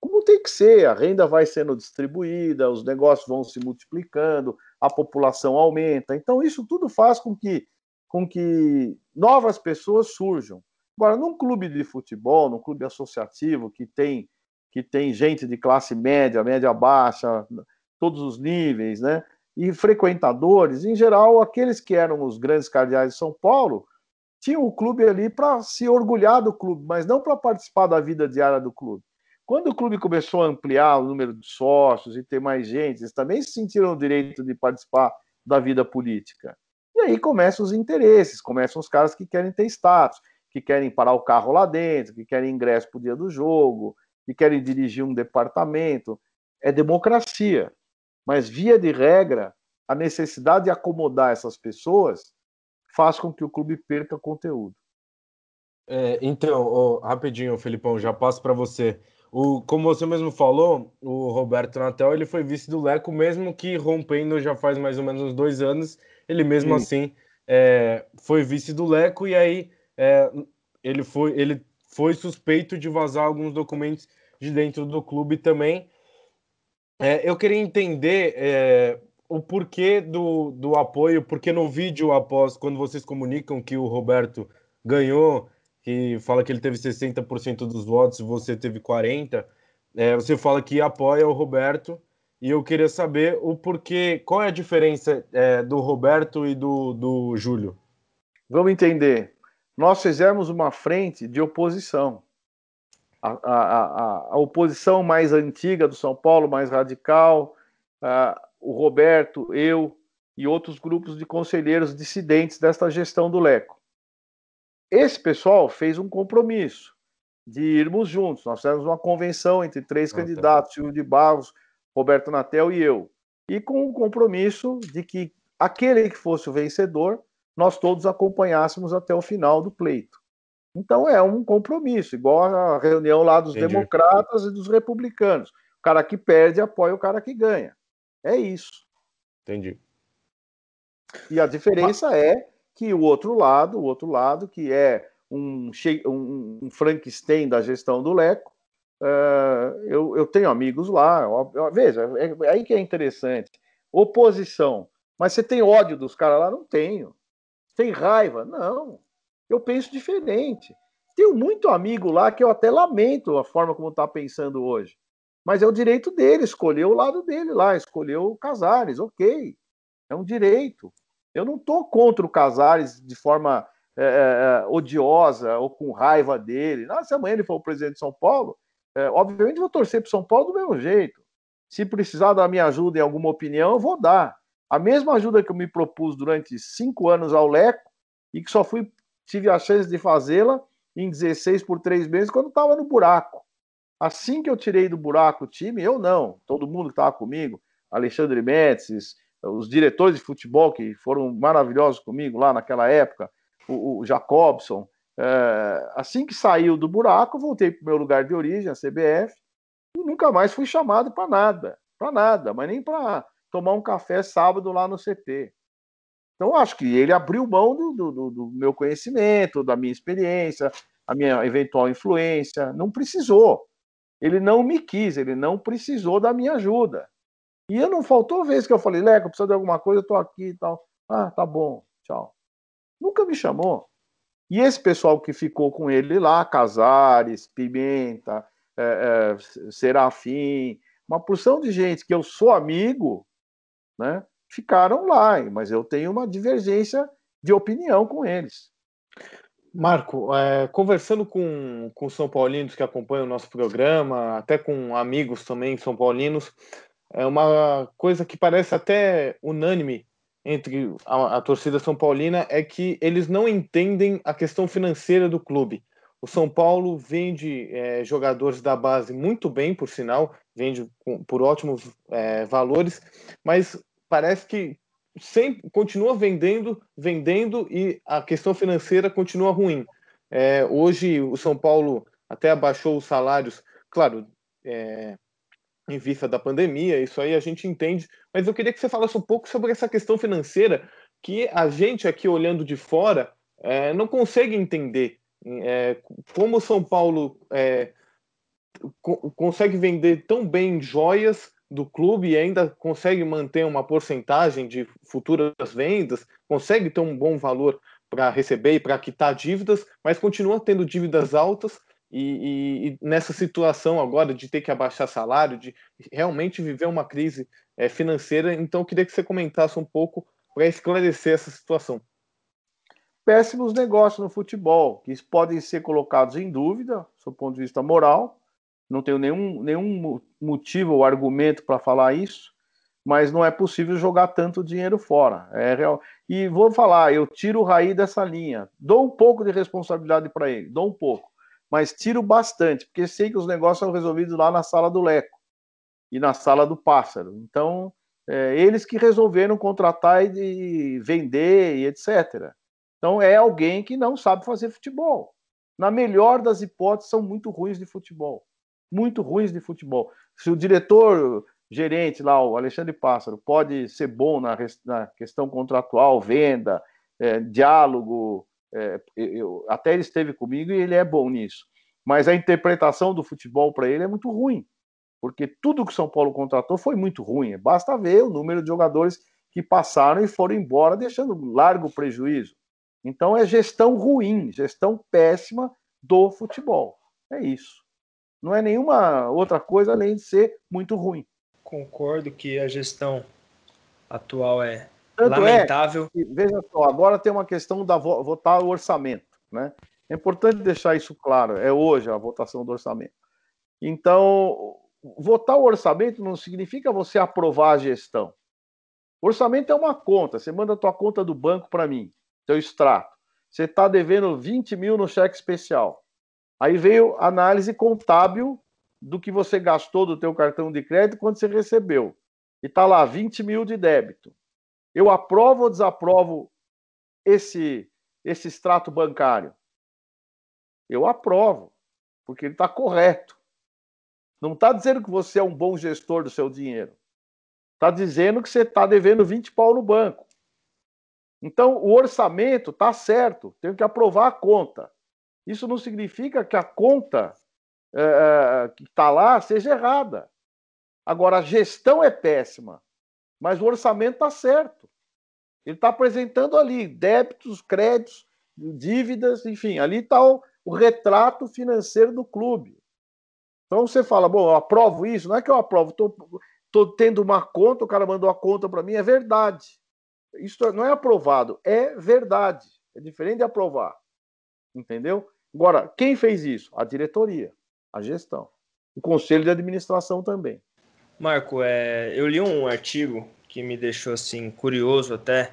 C: Como tem que ser, a renda vai sendo distribuída, os negócios vão se multiplicando, a população aumenta. Então, isso tudo faz com que, com que novas pessoas surjam. Agora, num clube de futebol, num clube associativo que tem que tem gente de classe média, média baixa, todos os níveis, né? E frequentadores, em geral, aqueles que eram os grandes cardeais de São Paulo, tinham o clube ali para se orgulhar do clube, mas não para participar da vida diária do clube. Quando o clube começou a ampliar o número de sócios e ter mais gente, eles também se sentiram o direito de participar da vida política. E aí começam os interesses, começam os caras que querem ter status, que querem parar o carro lá dentro, que querem ingresso para o dia do jogo, que querem dirigir um departamento. É democracia. Mas, via de regra, a necessidade de acomodar essas pessoas faz com que o clube perca conteúdo.
B: É, então, rapidinho, Felipão, já passo para você. O, como você mesmo falou, o Roberto Natel ele foi vice do Leco, mesmo que rompendo já faz mais ou menos uns dois anos, ele mesmo Sim. assim é, foi vice do Leco e aí é, ele foi ele foi suspeito de vazar alguns documentos de dentro do clube também. É, eu queria entender o porquê do, do apoio, porque no vídeo após, quando vocês comunicam que o Roberto ganhou, que fala que ele teve 60% dos votos e você teve 40%, é, você fala que apoia o Roberto, e eu queria saber o porquê, qual é a diferença é, do Roberto e do, do Júlio?
C: Vamos entender nós fizemos uma frente de oposição. A, a, a, a oposição mais antiga do São Paulo, mais radical, o Roberto, eu e outros grupos de conselheiros dissidentes desta gestão do Leco. Esse pessoal fez um compromisso de irmos juntos. Nós fizemos uma convenção entre três ah, tá. candidatos, Silvio de Barros, Roberto Natel e eu. E com o compromisso de que aquele que fosse o vencedor nós todos acompanhássemos até o final do pleito. Então é um compromisso, igual a reunião lá dos Entendi. democratas e dos republicanos. O cara que perde apoia o cara que ganha. É isso.
B: Entendi.
C: E a diferença é que o outro lado, o outro lado, que é um, um Frankenstein da gestão do Leco, uh, eu, eu, tenho amigos lá. Veja, é, é aí que é interessante. Oposição. Mas você tem ódio dos caras lá? Não tenho. Tem raiva? Não. Eu penso diferente. Tenho muito amigo lá que eu até lamento a forma como está pensando hoje. Mas é o direito dele, escolher o lado dele lá, escolheu o Casares, ok. É um direito. Eu não estou contra o Casares de forma é, odiosa ou com raiva dele. Se amanhã ele for o presidente de São Paulo, é, obviamente vou torcer para São Paulo do mesmo jeito. Se precisar da minha ajuda em alguma opinião, eu vou dar. A mesma ajuda que eu me propus durante cinco anos ao Leco e que só fui tive a chance de fazê-la em 16 por três meses quando estava no buraco. Assim que eu tirei do buraco o time, eu não, todo mundo que estava comigo, Alexandre Médicis, os diretores de futebol que foram maravilhosos comigo lá naquela época, o, o Jacobson. É, assim que saiu do buraco, voltei para o meu lugar de origem, a CBF, e nunca mais fui chamado para nada, para nada, mas nem para tomar um café sábado lá no CT. Então, acho que ele abriu mão do, do, do, meu conhecimento, da minha experiência, a minha eventual influência. Não precisou. Ele não me quis, ele não precisou da minha ajuda. E eu não faltou vez que eu falei, Leco, precisa de alguma coisa, eu aqui e tal. Ah, tá bom, tchau. Nunca me chamou. E esse pessoal que ficou com ele lá, Casares, Pimenta, é, é, Serafim, uma porção de gente que eu sou amigo, né, ficaram lá, mas eu tenho uma divergência de opinião com eles.
D: Marco, é, conversando com, com São Paulinos que acompanham o nosso programa, até com amigos também São Paulinos, é uma coisa que parece até unânime entre a, a, torcida São Paulina é que eles não entendem a questão financeira do clube. O São Paulo vende é, jogadores da base muito bem, por sinal, vende com, por ótimos é, valores, mas parece que sempre continua vendendo, vendendo e a questão financeira continua ruim. É, hoje o São Paulo até abaixou os salários, claro, é, em vista da pandemia, isso aí a gente entende, mas eu queria que você falasse um pouco sobre essa questão financeira que a gente aqui olhando de fora é, não consegue entender. É, como o São Paulo é, co consegue vender tão bem joias do clube e ainda consegue manter uma porcentagem de futuras vendas, consegue ter um bom valor para receber e para quitar dívidas, mas continua tendo dívidas altas e, e, e, nessa situação agora de ter que abaixar salário, de realmente viver uma crise é, financeira. Então, eu queria que você comentasse um pouco para esclarecer essa situação.
C: Péssimos negócios no futebol, que podem ser colocados em dúvida, do ponto de vista moral. Não tenho nenhum, nenhum motivo ou argumento para falar isso, mas não é possível jogar tanto dinheiro fora. É real. E vou falar, eu tiro o Raí dessa linha, dou um pouco de responsabilidade para ele, dou um pouco mas tiro bastante, porque sei que os negócios são resolvidos lá na sala do Leco e na sala do Pássaro. Então, é, eles que resolveram contratar e vender e etc. Então, é alguém que não sabe fazer futebol. Na melhor das hipóteses, são muito ruins de futebol. Muito ruins de futebol. Se o diretor gerente lá, o Alexandre Pássaro, pode ser bom na, na questão contratual, venda, é, diálogo, é, eu, até ele esteve comigo e ele é bom nisso. Mas a interpretação do futebol para ele é muito ruim, porque tudo que o São Paulo contratou foi muito ruim. Basta ver o número de jogadores que passaram e foram embora, deixando largo prejuízo. Então é gestão ruim, gestão péssima do futebol. É isso. Não é nenhuma outra coisa além de ser muito ruim.
E: Concordo que a gestão atual é tanto é Lamentável.
C: É, veja só, agora tem uma questão da votar o orçamento, né? É importante deixar isso claro. É hoje a votação do orçamento. Então, votar o orçamento não significa você aprovar a gestão. O orçamento é uma conta. Você manda a tua conta do banco para mim, teu extrato. Você está devendo 20 mil no cheque especial. Aí veio análise contábil do que você gastou do teu cartão de crédito quando você recebeu. E está lá 20 mil de débito. Eu aprovo ou desaprovo esse, esse extrato bancário? Eu aprovo, porque ele está correto. Não está dizendo que você é um bom gestor do seu dinheiro. Está dizendo que você está devendo 20 pau no banco. Então, o orçamento está certo, tem que aprovar a conta. Isso não significa que a conta é, que está lá seja errada. Agora, a gestão é péssima mas o orçamento está certo. Ele está apresentando ali débitos, créditos, dívidas, enfim, ali está o, o, retrato financeiro do clube. Então você fala, bom, eu aprovo isso, não é que eu aprovo, estou tendo uma conta, o cara mandou a conta para mim, é verdade. Isso não é aprovado, é verdade. É diferente de aprovar. Entendeu? Agora, quem fez isso? A diretoria, a gestão. O conselho de administração também.
E: Marco, é, eu li um artigo que me deixou assim curioso até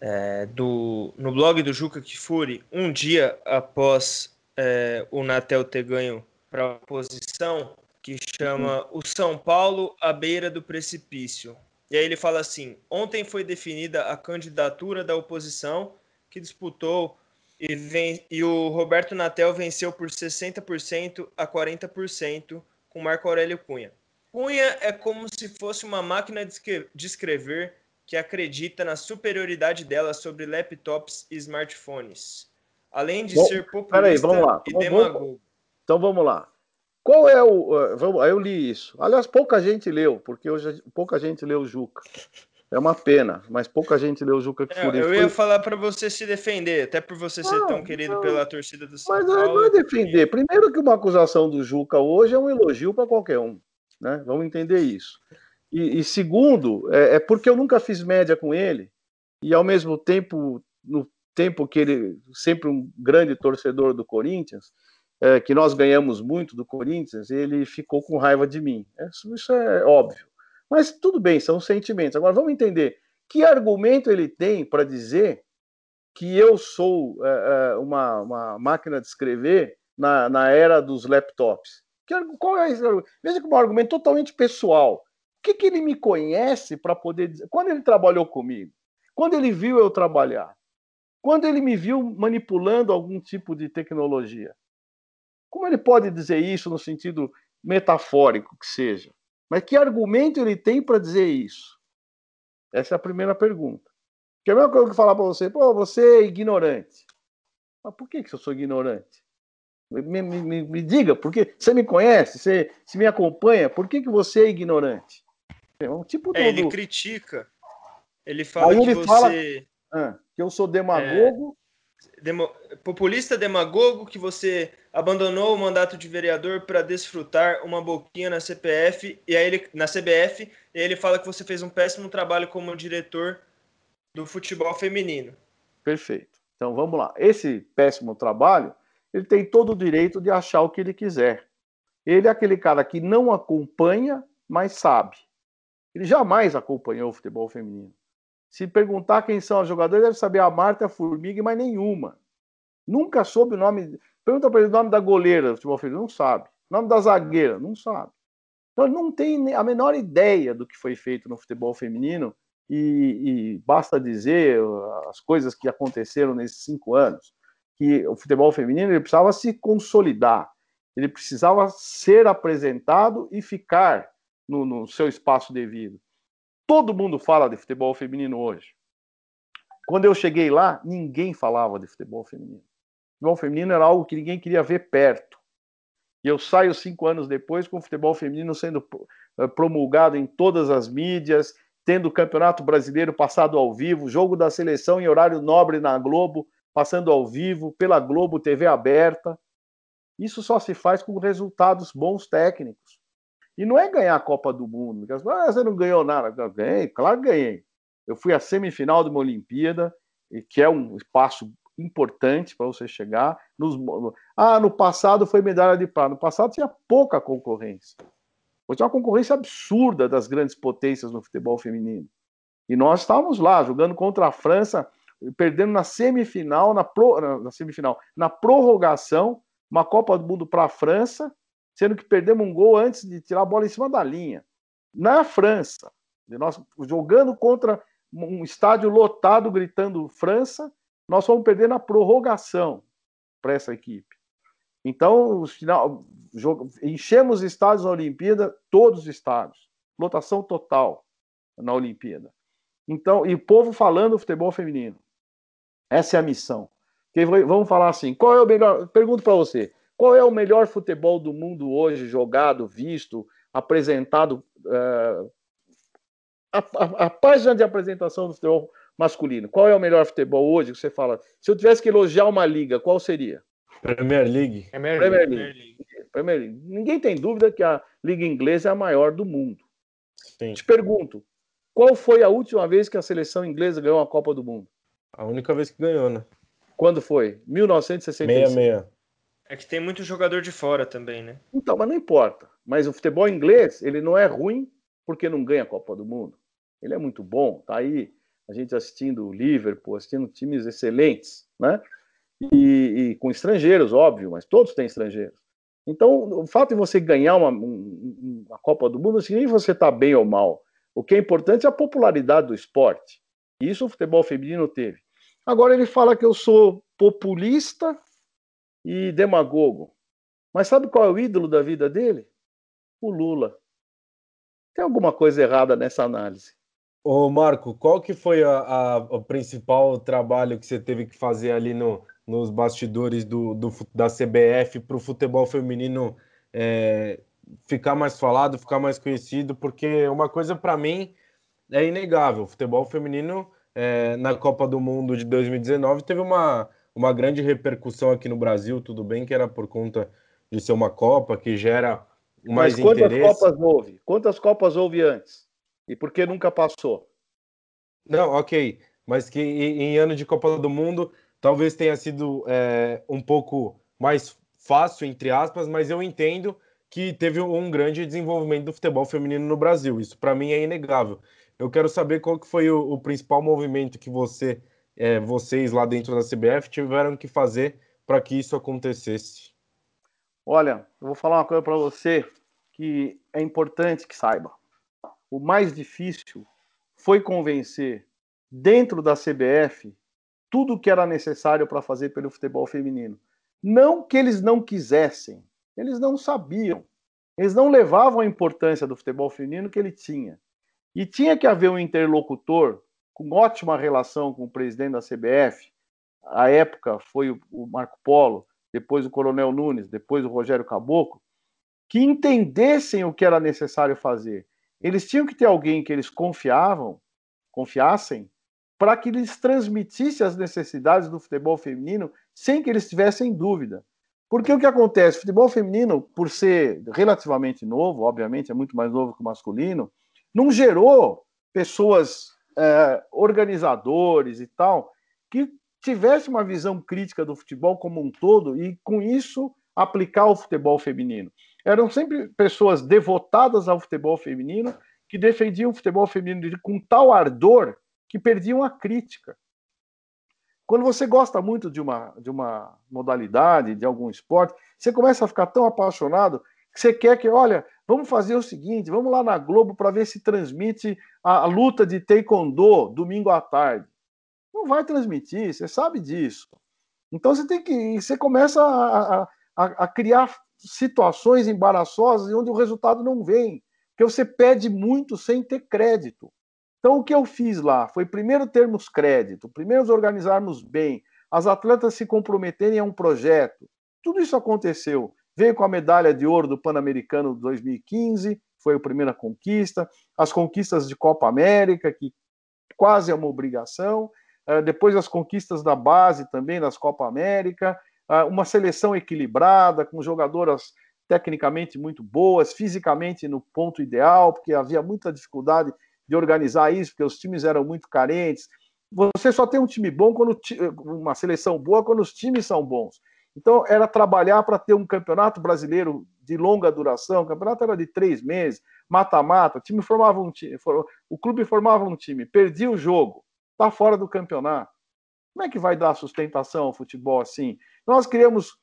E: é, do, no blog do Juca Kifuri, um dia após é, o Natel ter ganho para a posição que chama O São Paulo à beira do precipício. E aí ele fala assim: ontem foi definida a candidatura da oposição que disputou e, vem, e o Roberto Natel venceu por 60% a 40% com Marco Aurélio Cunha. Cunha é como se fosse uma máquina de escrever que acredita na superioridade dela sobre laptops e smartphones. Além de
C: Bom,
E: ser populista
C: peraí, vamos lá.
E: e
C: Vamos-
E: demagogo.
C: Então vamos lá. Qual é o. uh, Vamos, eu li isso. Aliás, pouca gente leu, porque hoje pouca gente leu o Juca. É uma pena, mas pouca gente leu o Juca que
E: É, eu ia falar para você se defender, até por você ser tão querido
C: não.
E: pela torcida do São
C: Mas não é-
E: Paulo.
C: não é defender. Primeiro que uma acusação do Juca hoje é um elogio para qualquer um. Né? Vamos entender isso. E, e segundo, é, é porque eu nunca fiz média com ele, e ao mesmo tempo, no tempo que ele, sempre um grande torcedor do Corinthians, é, que nós ganhamos muito do Corinthians, ele ficou com raiva de mim. Isso, isso é óbvio. Mas tudo bem, são sentimentos. Agora vamos entender que argumento ele tem para dizer que eu sou é, é, uma, uma máquina de escrever na, na era dos laptops. Que, qual é esse argumento? Veja que é um argumento totalmente pessoal. O que, que ele me conhece para poder dizer? Quando ele trabalhou comigo? Quando ele viu eu trabalhar? Quando ele me viu manipulando algum tipo de tecnologia? Como ele pode dizer isso no sentido metafórico que seja? Mas que argumento ele tem para dizer isso? Essa é a primeira pergunta. Que é a mesma coisa que falar para você, pô, você é ignorante. Mas por que, que eu sou ignorante? Me, me, me, diga, porque você me conhece, você se me acompanha, por que, que você é ignorante? É um tipo do,
E: É, ele critica. Ele fala
C: Aí
E: que
C: ele
E: você
C: fala- ah, que eu sou demagogo.
E: demo- populista demagogo, que você abandonou o mandato de vereador para desfrutar uma boquinha na CPF e aí ele na CBF, e aí ele fala que você fez um péssimo trabalho como diretor do futebol feminino.
C: Perfeito. Então vamos lá. Esse péssimo trabalho, ele tem todo o direito de achar o que ele quiser. Ele é aquele cara que não acompanha, mas sabe. Ele jamais acompanhou o futebol feminino. Se perguntar quem são os jogadores, deve saber a Marta, a Formiga, mas nenhuma. Nunca soube o nome. Pergunta para ele o nome da goleira do futebol feminino, não sabe. O nome da zagueira, não sabe. Então ele não tem a menor ideia do que foi feito no futebol feminino e, e basta dizer as coisas que aconteceram nesses cinco anos, que o futebol feminino ele precisava se consolidar, ele precisava ser apresentado e ficar no, no seu espaço devido. Todo mundo fala de futebol feminino hoje. Quando eu cheguei lá, ninguém falava de futebol feminino. Futebol feminino era algo que ninguém queria ver perto. E eu saio cinco anos depois com o futebol feminino sendo eh, promulgado em todas as mídias, tendo o Campeonato Brasileiro passado ao vivo, jogo da seleção em horário nobre na Globo, passando ao vivo, pela Globo, TV aberta. Isso só se faz com resultados bons técnicos. E não é ganhar a Copa do Mundo. Ah, você não ganhou nada. Ganhei, claro que ganhei. Eu fui à semifinal de uma Olimpíada, que é um espaço importante para você chegar. Nos... Ah, no passado foi medalha de prata. No passado tinha pouca concorrência. Hoje tinha uma concorrência absurda das grandes potências no futebol feminino. E nós estávamos lá, jogando contra a França, perdendo na semifinal, na, pro... na semifinal, na prorrogação, uma Copa do Mundo para a França, sendo que perdemos um gol antes de tirar a bola em cima da linha. Na França, nós jogando contra um estádio lotado, gritando França, nós fomos perder na prorrogação para essa equipe. Então, final, jogo, enchemos estádios na Olimpíada, todos os estádios, lotação total na Olimpíada. Então, e o povo falando futebol feminino. Essa é a missão. Vamos falar assim: qual é o melhor? Pergunto para você: qual é o melhor futebol do mundo hoje, jogado, visto, apresentado? Uh, a, a, a, página de apresentação do futebol masculino. Qual é o melhor futebol hoje que você fala? Se eu tivesse que elogiar uma liga, qual seria?
B: Premier League.
C: Premier, Premier League. League. Premier League. Ninguém tem dúvida que a liga inglesa é a maior do mundo. Sim. Te pergunto: qual foi a última vez que a seleção inglesa ganhou a Copa do Mundo?
B: A única vez que ganhou, né?
C: Quando foi? 1966.
B: 66.
E: É que tem muito jogador de fora também, né?
C: Então, mas não importa. Mas o futebol inglês, ele não é ruim porque não ganha a Copa do Mundo. Ele é muito bom. Tá aí a gente assistindo o Liverpool, assistindo times excelentes, né? e, e, com estrangeiros, óbvio, mas todos têm estrangeiros. Então, o fato de você ganhar uma, uma Copa do Mundo não significa você estar tá bem ou mal. O que é importante é a popularidade do esporte. E isso o futebol feminino teve. Agora ele fala que eu sou populista e demagogo. Mas sabe qual é o ídolo da vida dele? O Lula. Tem alguma coisa errada nessa análise.
B: Ô Marco, qual que foi a, a, o principal trabalho que você teve que fazer ali no, nos bastidores do, do da CBF para o futebol feminino é, ficar mais falado, ficar mais conhecido? Porque uma coisa para mim é inegável, o futebol feminino é, na Copa do Mundo de 2019 teve uma, uma grande repercussão aqui no Brasil, tudo bem que era por conta de ser uma Copa que gera mais Mas
C: quantas
B: interesse.
C: Copas houve? Quantas Copas houve antes? E por que nunca passou?
B: Não, ok. Mas que em ano de Copa do Mundo talvez tenha sido é, um pouco mais fácil, entre aspas, mas eu entendo que teve um grande desenvolvimento do futebol feminino no Brasil. Isso para mim é inegável. Eu quero saber qual que foi o, o principal movimento que você, é, vocês lá dentro da CBF tiveram que fazer para que isso acontecesse.
C: Olha, eu vou falar uma coisa para você que é importante que saiba o mais difícil foi convencer dentro da CBF tudo o que era necessário para fazer pelo futebol feminino. Não que eles não quisessem, eles não sabiam. Eles não levavam a importância do futebol feminino que ele tinha. E tinha que haver um interlocutor com ótima relação com o presidente da CBF. A época foi o Marco Polo, depois o Coronel Nunes, depois o Rogério Caboclo, que entendessem o que era necessário fazer eles tinham que ter alguém que eles confiavam, confiassem, para que eles transmitissem as necessidades do futebol feminino sem que eles tivessem dúvida. Porque o que acontece? O futebol feminino, por ser relativamente novo, obviamente é muito mais novo que o masculino, não gerou pessoas é, organizadores e tal que tivesse uma visão crítica do futebol como um todo e com isso aplicar o futebol feminino eram sempre pessoas devotadas ao futebol feminino, que defendiam o futebol feminino com tal ardor que perdiam a crítica. Quando você gosta muito de uma, de uma modalidade, de algum esporte, você começa a ficar tão apaixonado que você quer que, olha, vamos fazer o seguinte, vamos lá na Globo para ver se transmite a, a, luta de taekwondo domingo à tarde. Não vai transmitir, você sabe disso. Então você tem que, você começa a, a, a criar situações embaraçosas onde o resultado não vem, porque você pede muito sem ter crédito. Então, o que eu fiz lá foi primeiro termos crédito, primeiro nos organizarmos bem, as atletas se comprometerem a um projeto. Tudo isso aconteceu. Veio com a medalha de ouro do Pan-Americano 2015, foi a primeira conquista, as conquistas de Copa América, que quase é uma obrigação, eh, depois as conquistas da base também nas Copa América, ah, uma seleção equilibrada, com jogadoras tecnicamente muito boas, fisicamente no ponto ideal, porque havia muita dificuldade de organizar isso, porque os times eram muito carentes. Você só tem um time bom quando uma seleção boa quando os times são bons. Então era trabalhar para ter um campeonato brasileiro de longa duração. O campeonato era de três meses, mata-mata. O time formava um time, o clube formava um time, perdia o jogo, está fora do campeonato. Como é que vai dar sustentação ao futebol assim? Nós criamos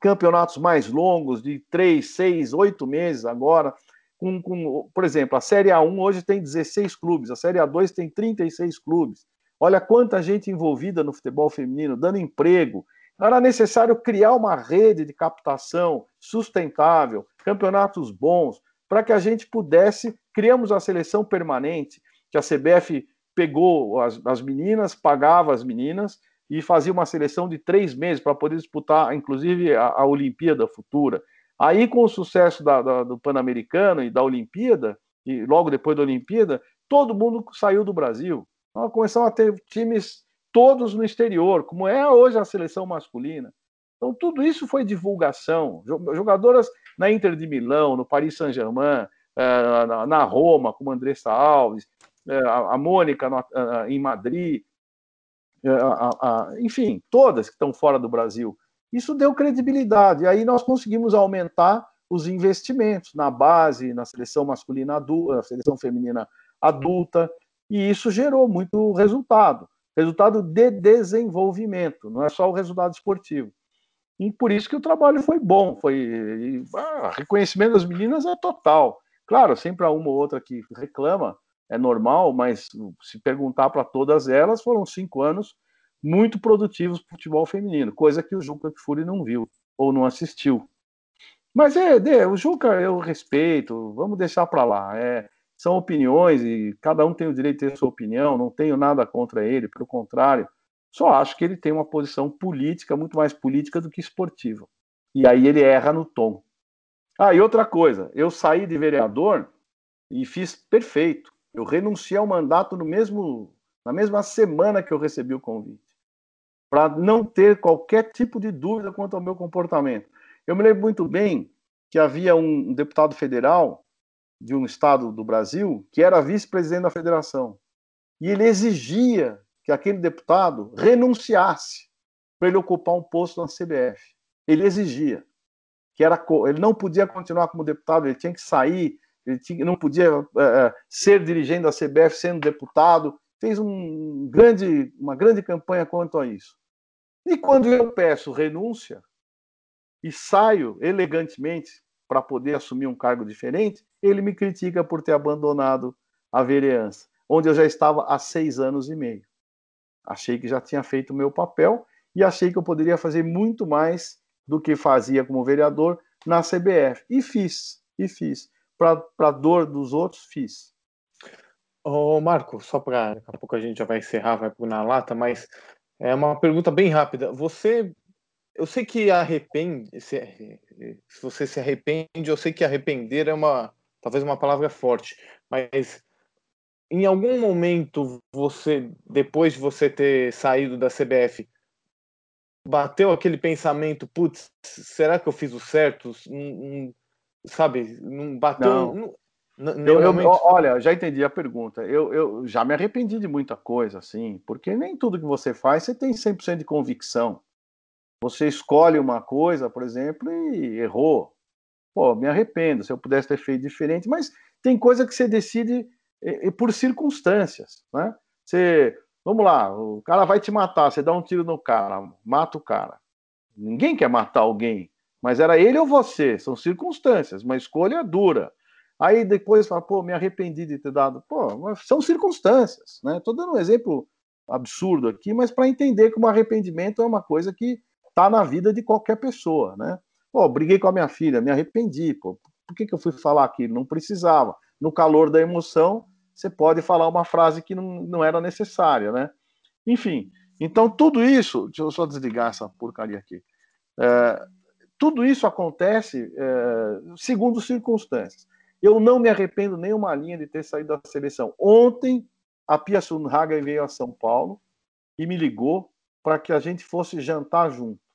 C: campeonatos mais longos, de três, seis, oito meses agora. Com, com, por exemplo, a Série A1 hoje tem 16 clubes, a Série A2 tem 36 clubes. Olha quanta gente envolvida no futebol feminino, dando emprego. Era necessário criar uma rede de captação sustentável, campeonatos bons, para que a gente pudesse. Criamos a seleção permanente, que a CBF pegou as, as meninas, pagava as meninas e fazia uma seleção de três meses para poder disputar, inclusive, a, a, Olimpíada futura. Aí, com o sucesso da, da, do Pan-Americano e da Olimpíada, e logo depois da Olimpíada, todo mundo saiu do Brasil. Então, começaram a ter times todos no exterior, como é hoje a seleção masculina. Então, tudo isso foi divulgação. Jogadoras na Inter de Milão, no Paris Saint-Germain, eh, na Roma, como Andressa Alves, é, a Mônica em Madrid, enfim, todas que estão fora do Brasil. Isso deu credibilidade. Aí nós conseguimos aumentar os investimentos na base, na seleção masculina adulta, na seleção feminina adulta, e isso gerou muito resultado. Resultado de desenvolvimento, não é só o resultado esportivo. E por isso que o trabalho foi bom, foi ah, reconhecimento das meninas é total. Claro, sempre há uma ou outra que reclama, é normal, mas se perguntar para todas elas, foram cinco anos muito produtivos para o futebol feminino, coisa que o Juca Kfouri não viu ou não assistiu. Mas é, é o Juca eu respeito, vamos deixar para lá. É, são opiniões e cada um tem o direito de ter sua opinião, não tenho nada contra ele, pelo contrário, só acho que ele tem uma posição política, muito mais política do que esportiva. E aí ele erra no tom. Ah, e outra coisa, eu saí de vereador e fiz perfeito. Eu renunciei ao mandato no mesmo, na mesma semana que eu recebi o convite, para não ter qualquer tipo de dúvida quanto ao meu comportamento. Eu me lembro muito bem que havia um deputado federal de um estado do Brasil que era vice-presidente da federação. E ele exigia que aquele deputado renunciasse para ele ocupar um posto na CBF. Ele exigia que era ele não podia continuar como deputado, ele tinha que sair, ele tinha, não podia é, ser dirigente da CBF sendo deputado. Fez um grande, uma grande campanha quanto a isso. E quando eu peço renúncia e saio elegantemente para poder assumir um cargo diferente, ele me critica por ter abandonado a vereança, onde eu já estava há seis anos e meio. Achei que já tinha feito o meu papel e achei que eu poderia fazer muito mais do que fazia como vereador na CBF. E fiz, e fiz. Para dor dos outros, fiz.
D: Ô, Marco, só para daqui a pouco a gente já vai encerrar, vai pôr na lata, mas é uma pergunta bem rápida. Você eu sei que arrepende, se, se, você se arrepende, eu sei que arrepender é uma, talvez uma palavra forte, mas em algum momento você, depois de você ter saído da CBF, bateu aquele pensamento, putz, será que eu fiz o certo? sabe, não bateu.
C: Não. Não, eu, eu, olha, já entendi a pergunta. Eu, eu já me arrependi de muita coisa, assim, porque nem tudo que você faz você tem 100% de convicção. Você escolhe uma coisa, por exemplo, e errou. Pô, me arrependo, se eu pudesse ter feito diferente, mas tem coisa que você decide por circunstâncias, né? Você, vamos lá, o cara vai te matar, você dá um tiro no cara, mata o cara. Ninguém quer matar alguém, mas era ele ou você, são circunstâncias, uma escolha dura. Aí depois fala, pô, me arrependi de ter dado. Pô, são circunstâncias, né? Estou dando um exemplo absurdo aqui, mas para entender que o arrependimento é uma coisa que está na vida de qualquer pessoa, né? Pô, briguei com a minha filha, me arrependi, pô. Por que, que eu fui falar aquilo? Não precisava. No calor da emoção, você pode falar uma frase que não, não era necessária, né? Enfim, então tudo isso, deixa eu só desligar essa porcaria aqui. É, tudo isso acontece é, segundo circunstâncias. Eu não me arrependo nem uma linha de ter saído da seleção. Ontem, a Pia Sundhagen veio a São Paulo e me ligou para que a gente fosse jantar junto.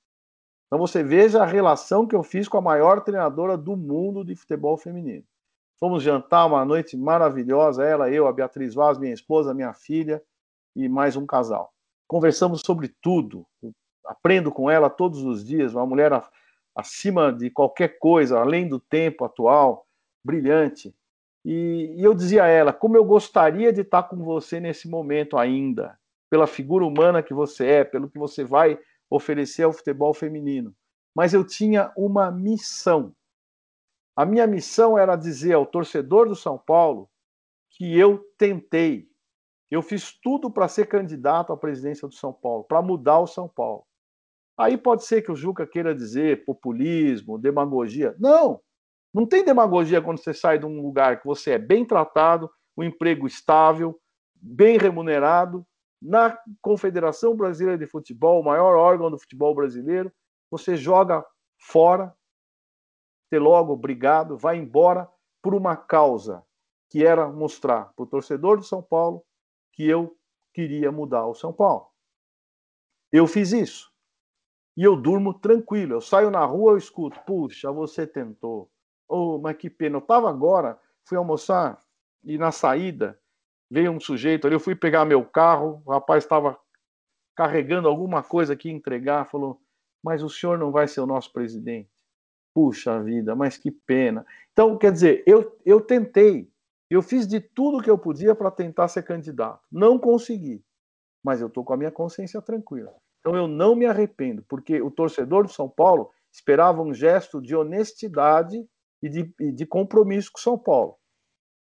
C: Então você veja a relação que eu fiz com a maior treinadora do mundo de futebol feminino. Fomos jantar uma noite maravilhosa, ela, eu, a Beatriz Vaz, minha esposa, minha filha e mais um casal. Conversamos sobre tudo. aprendo com ela todos os dias, uma mulher acima de qualquer coisa, além do tempo atual, brilhante. E, e eu dizia a ela, como eu gostaria de estar com você nesse momento ainda, pela figura humana que você é, pelo que você vai oferecer ao futebol feminino. Mas eu tinha uma missão. A minha missão era dizer ao torcedor do São Paulo que eu tentei, eu fiz tudo para ser candidato à presidência do São Paulo, para mudar o São Paulo. Aí pode ser que o Juca queira dizer populismo, demagogia. Não, não tem demagogia quando você sai de um lugar que você é bem tratado, um emprego estável, bem remunerado, na Confederação Brasileira de Futebol, o maior órgão do futebol brasileiro, você joga fora, ter logo obrigado, vai embora por uma causa que era mostrar para o torcedor do São Paulo que eu queria mudar o São Paulo. Eu fiz isso. E eu durmo tranquilo. Eu saio na rua, eu escuto, puxa, você tentou. Oh, mas que pena. Eu estava agora, fui almoçar e na saída veio um sujeito ali, eu fui pegar meu carro, o rapaz estava carregando alguma coisa aqui entregar, falou: "Mas o senhor não vai ser o nosso presidente". Puxa vida, mas que pena. Então, quer dizer, eu eu tentei, eu fiz de tudo que eu podia para tentar ser candidato. Não consegui. mas eu estou com a minha consciência tranquila. Então eu não me arrependo, porque o torcedor do São Paulo esperava um gesto de honestidade e de, e de compromisso com o São Paulo.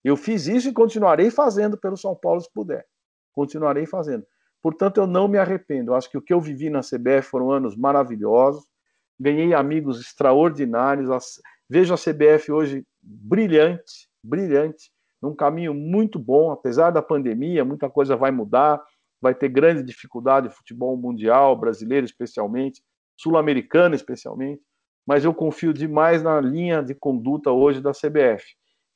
C: Eu fiz isso e continuarei fazendo pelo São Paulo se puder. Continuarei fazendo. Portanto, eu não me arrependo. Eu acho que o que eu vivi na CBF foram anos maravilhosos. Ganhei amigos extraordinários. Vejo a CBF hoje brilhante, brilhante, num caminho muito bom, apesar da pandemia, muita coisa vai mudar, vai ter grande dificuldade futebol mundial, brasileiro especialmente, sul-americano especialmente, mas eu confio demais na linha de conduta hoje da CBF.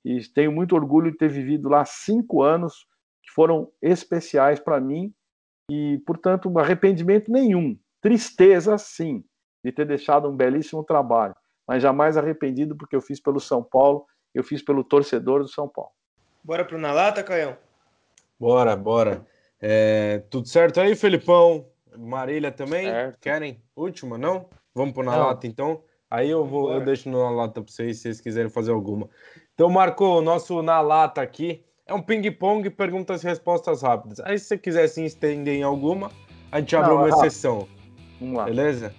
C: E tenho muito orgulho de ter vivido lá cinco anos que foram especiais para mim e, portanto, arrependimento nenhum. Tristeza, sim, de ter deixado um belíssimo trabalho, mas jamais arrependido porque eu fiz pelo São Paulo, eu fiz pelo torcedor do São Paulo.
E: Bora pro Na Lata, Caião?
B: Bora, bora. É, tudo certo aí, Felipão? Marília também? Certo. Querem? Última, não? Vamos pro Na não. Lata, então? Aí eu vou, eu deixo na lata para vocês, se vocês quiserem fazer alguma. Então, Marco, o nosso na lata aqui é um ping-pong, perguntas e respostas rápidas. Aí, se você quiser se estender em alguma, a gente abre Não, uma é exceção. Vamos lá. Beleza?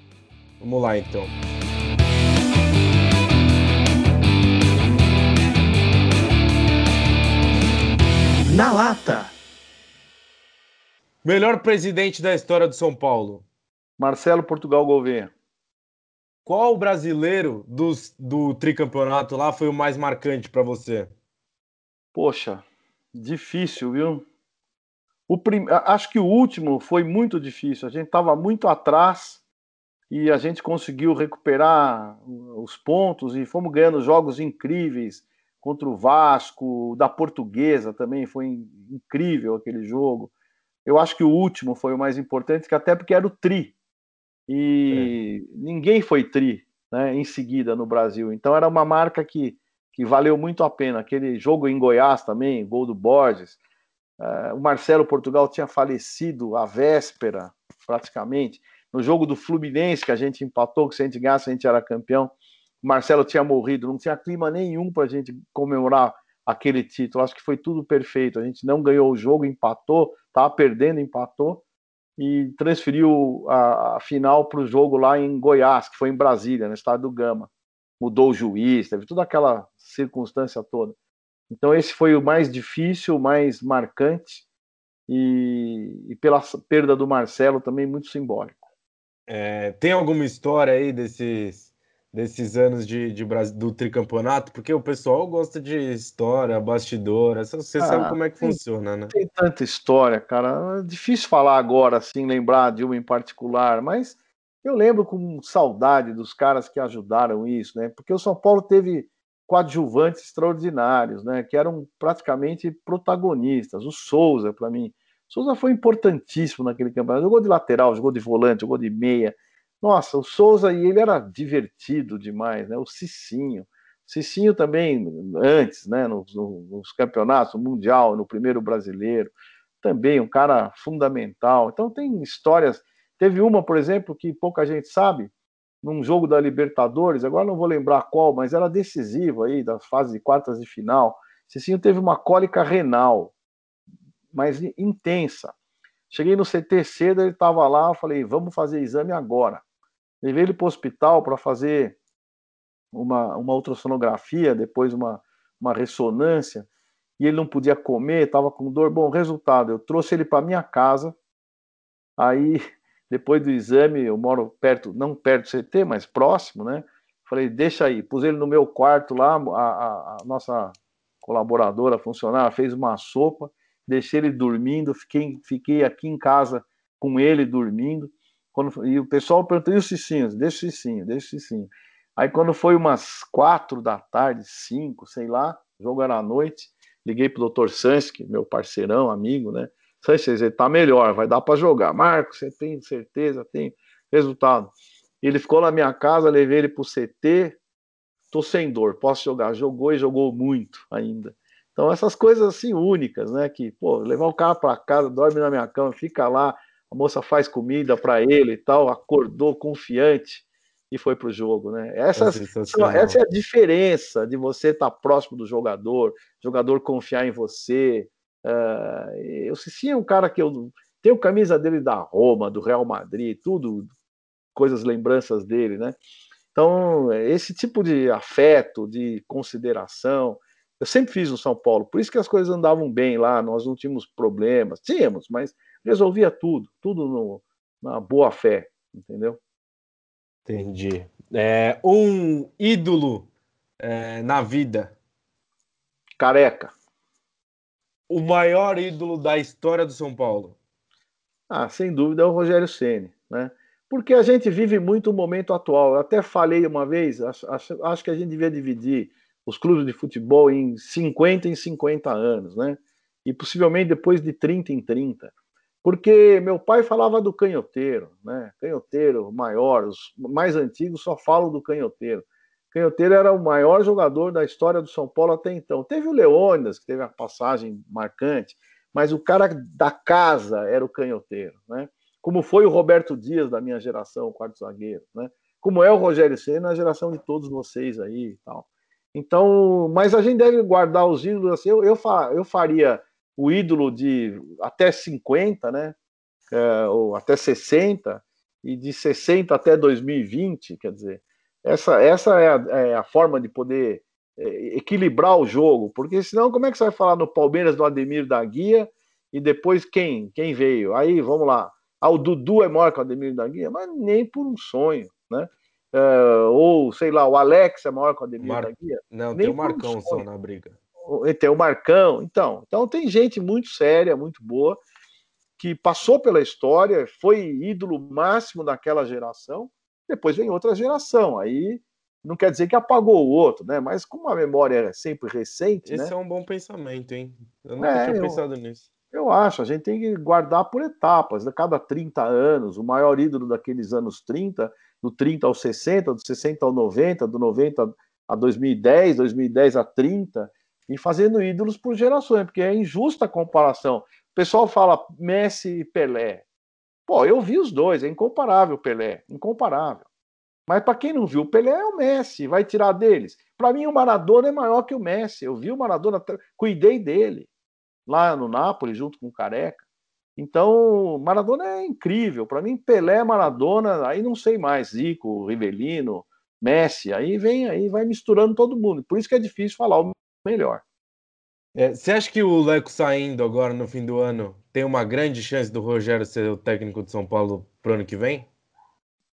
B: Vamos lá, então.
A: Na lata.
B: Melhor presidente da história do São Paulo.
C: Marcelo Portugal Gouveia.
B: Qual brasileiro dos, do tricampeonato lá foi o mais marcante para você?
C: Poxa, difícil, viu? O prim... Acho que o último foi muito difícil. A gente estava muito atrás e a gente conseguiu recuperar os pontos e fomos ganhando jogos incríveis contra o Vasco, da Portuguesa também foi incrível aquele jogo. Eu acho que o último foi o mais importante, que até porque era o tri e é. ninguém foi tri né, em seguida no Brasil. Então era uma marca que, que valeu muito a pena. Aquele jogo em Goiás também, gol do Borges. Uh, o Marcelo Portugal tinha falecido à véspera, praticamente. No jogo do Fluminense, que a gente empatou, que se a gente ganhasse, a gente era campeão. O Marcelo tinha morrido, não tinha clima nenhum para a gente comemorar aquele título. Acho que foi tudo perfeito. A gente não ganhou o jogo, empatou, estava perdendo, empatou e transferiu a, a final para o jogo lá em Goiás, que foi em Brasília, no estado do Gama. Mudou o juiz, teve toda aquela circunstância toda. Então, esse foi o mais difícil, o mais marcante, e, e pela perda do Marcelo também muito simbólico.
B: É, tem alguma história aí desses desses anos de, de, do tricampeonato, porque o pessoal gosta de história, bastidor, você ah, sabe como é que tem, funciona, né?
C: Tem tanta história, cara. É difícil falar agora, assim, lembrar de uma em particular, mas eu lembro com saudade dos caras que ajudaram isso, né? Porque o São Paulo teve coadjuvantes extraordinários, né? Que eram praticamente protagonistas. O Souza, para mim. O Souza foi importantíssimo naquele campeonato. Jogou de lateral, jogou de volante, jogou de meia nossa, o Souza e ele era divertido demais, né? O Cicinho. Cicinho também, antes, né? Nos, nos campeonatos, no Mundial, no primeiro brasileiro, também um cara fundamental. Então tem histórias. Teve uma, por exemplo, que pouca gente sabe, num jogo da Libertadores, agora não vou lembrar qual, mas era decisivo aí, da fase de quartas de final. Cicinho teve uma cólica renal, mas intensa. Cheguei no CT cedo, ele estava lá, eu falei, vamos fazer exame agora. Levei ele para o hospital para fazer uma, uma ultrassonografia, depois uma, uma ressonância, e ele não podia comer, estava com dor. Bom, resultado, eu trouxe ele para minha casa, aí, *laughs* depois do exame, eu moro perto, não perto do CT, mas próximo, né? Falei, deixa aí, pus ele no meu quarto lá, a, a, a nossa colaboradora, funcionária, fez uma sopa, deixei ele dormindo, fiquei, fiquei aqui em casa com ele dormindo. Quando, e o pessoal perguntou, e os cicinhos? Deixa o cicinho, deixa o cicinho. Aí quando foi umas quatro da tarde, cinco, sei lá, jogo era à noite, liguei pro doutor Sansky, meu parceirão, amigo, né? Sansky, ele tá melhor, vai dar para jogar. Marcos, você tem certeza? Tem resultado. Ele ficou na minha casa, levei ele pro CT, tô sem dor, posso jogar. Jogou e jogou muito ainda. Então essas coisas assim únicas, né? Que, pô, levar o cara para casa, dorme na minha cama, fica lá, a moça faz comida para ele e tal, acordou confiante e foi para o jogo, né? Essas, é essa é a diferença de você estar tá próximo do jogador, jogador confiar em você. Uh, eu Cici é um cara que eu Tenho camisa dele da Roma, do Real Madrid, tudo, coisas, lembranças dele, né? Então, esse tipo de afeto, de consideração, eu sempre fiz no São Paulo, por isso que as coisas andavam bem lá, nós não tínhamos problemas, tínhamos, mas resolvia tudo, tudo no, na boa fé, entendeu?
B: Entendi. É, um ídolo é, na vida.
C: Careca.
B: O maior ídolo da história do São Paulo.
C: Ah, sem dúvida é o Rogério Ceni, né? Porque a gente vive muito o momento atual. Eu até falei uma vez, acho, acho, acho que a gente devia dividir os clubes de futebol em 50 em 50 anos, né? E possivelmente depois de 30 em 30. Porque meu pai falava do canhoteiro, né? Canhoteiro maior, os mais antigos só falam do canhoteiro. Canhoteiro era o maior jogador da história do São Paulo até então. Teve o Leônidas, que teve a passagem marcante, mas o cara da casa era o canhoteiro, né? Como foi o Roberto Dias da minha geração, o quarto zagueiro, né? Como é o Rogério Senna, a geração de todos vocês aí e tal. Então, mas a gente deve guardar os ídolos assim. Eu, eu, eu faria o ídolo de até 50, né? É, ou até 60, e de 60 até 2020, quer dizer, essa, essa é, a, é a forma de poder é, equilibrar o jogo, porque senão como é que você vai falar no Palmeiras do Ademir da Guia e depois quem? Quem veio? Aí, vamos lá. Ah, o Dudu é maior que o Ademir da Guia, mas nem por um sonho, né? Uh, ou, sei lá, o Alex é maior que o Ademir Mar... da Guia.
B: Não, nem tem o Marcão um só na briga
C: tem o Marcão. Então, então tem gente muito séria, muito boa, que passou pela história, foi ídolo máximo daquela geração. Depois vem outra geração. Aí não quer dizer que apagou o outro, né? Mas como a memória é sempre recente.
B: Esse
C: né?
B: é um bom pensamento, hein? Eu nunca é, tinha eu, pensado nisso.
C: Eu acho, a gente tem que guardar por etapas. A né? cada 30 anos, o maior ídolo daqueles anos 30, do 30 ao 60, do 60 ao 90, do 90 a 2010, 2010 a 30 e fazendo ídolos por gerações, porque é injusta a comparação. O pessoal fala Messi e Pelé. Pô, eu vi os dois, é incomparável Pelé, incomparável. Mas para quem não viu, o Pelé é o Messi, vai tirar deles. Para mim, o Maradona é maior que o Messi. Eu vi o Maradona, cuidei dele lá no Nápoles, junto com o Careca. Então, Maradona é incrível. Para mim, Pelé, Maradona, aí não sei mais, Zico, Rivelino, Messi, aí vem aí, vai misturando todo mundo. Por isso que é difícil falar o melhor.
B: É, você acha que o Leco saindo agora no fim do ano tem uma grande chance do Rogério ser o técnico de São Paulo para o ano que vem?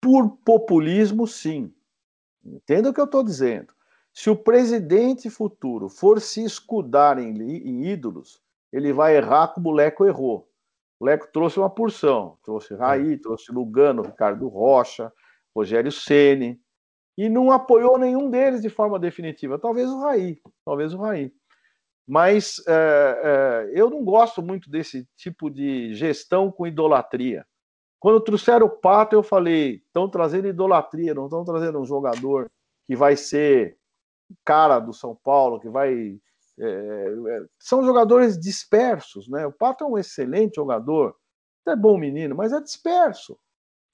C: Por populismo, sim. Entenda o que eu estou dizendo. Se o presidente futuro for se escudar em, em, ídolos, ele vai errar como o Leco errou. O Leco trouxe uma porção, trouxe Raí, trouxe Lugano, Ricardo Rocha, Rogério Ceni, e não apoiou nenhum deles de forma definitiva. Talvez o Raí, talvez o Raí. Mas é, é, eu não gosto muito desse tipo de gestão com idolatria. Quando trouxeram o Pato, eu falei: estão trazendo idolatria, não estão trazendo um jogador que vai ser cara do São Paulo, que vai. É, é são jogadores dispersos, né? O Pato é um excelente jogador, é bom menino, mas é disperso.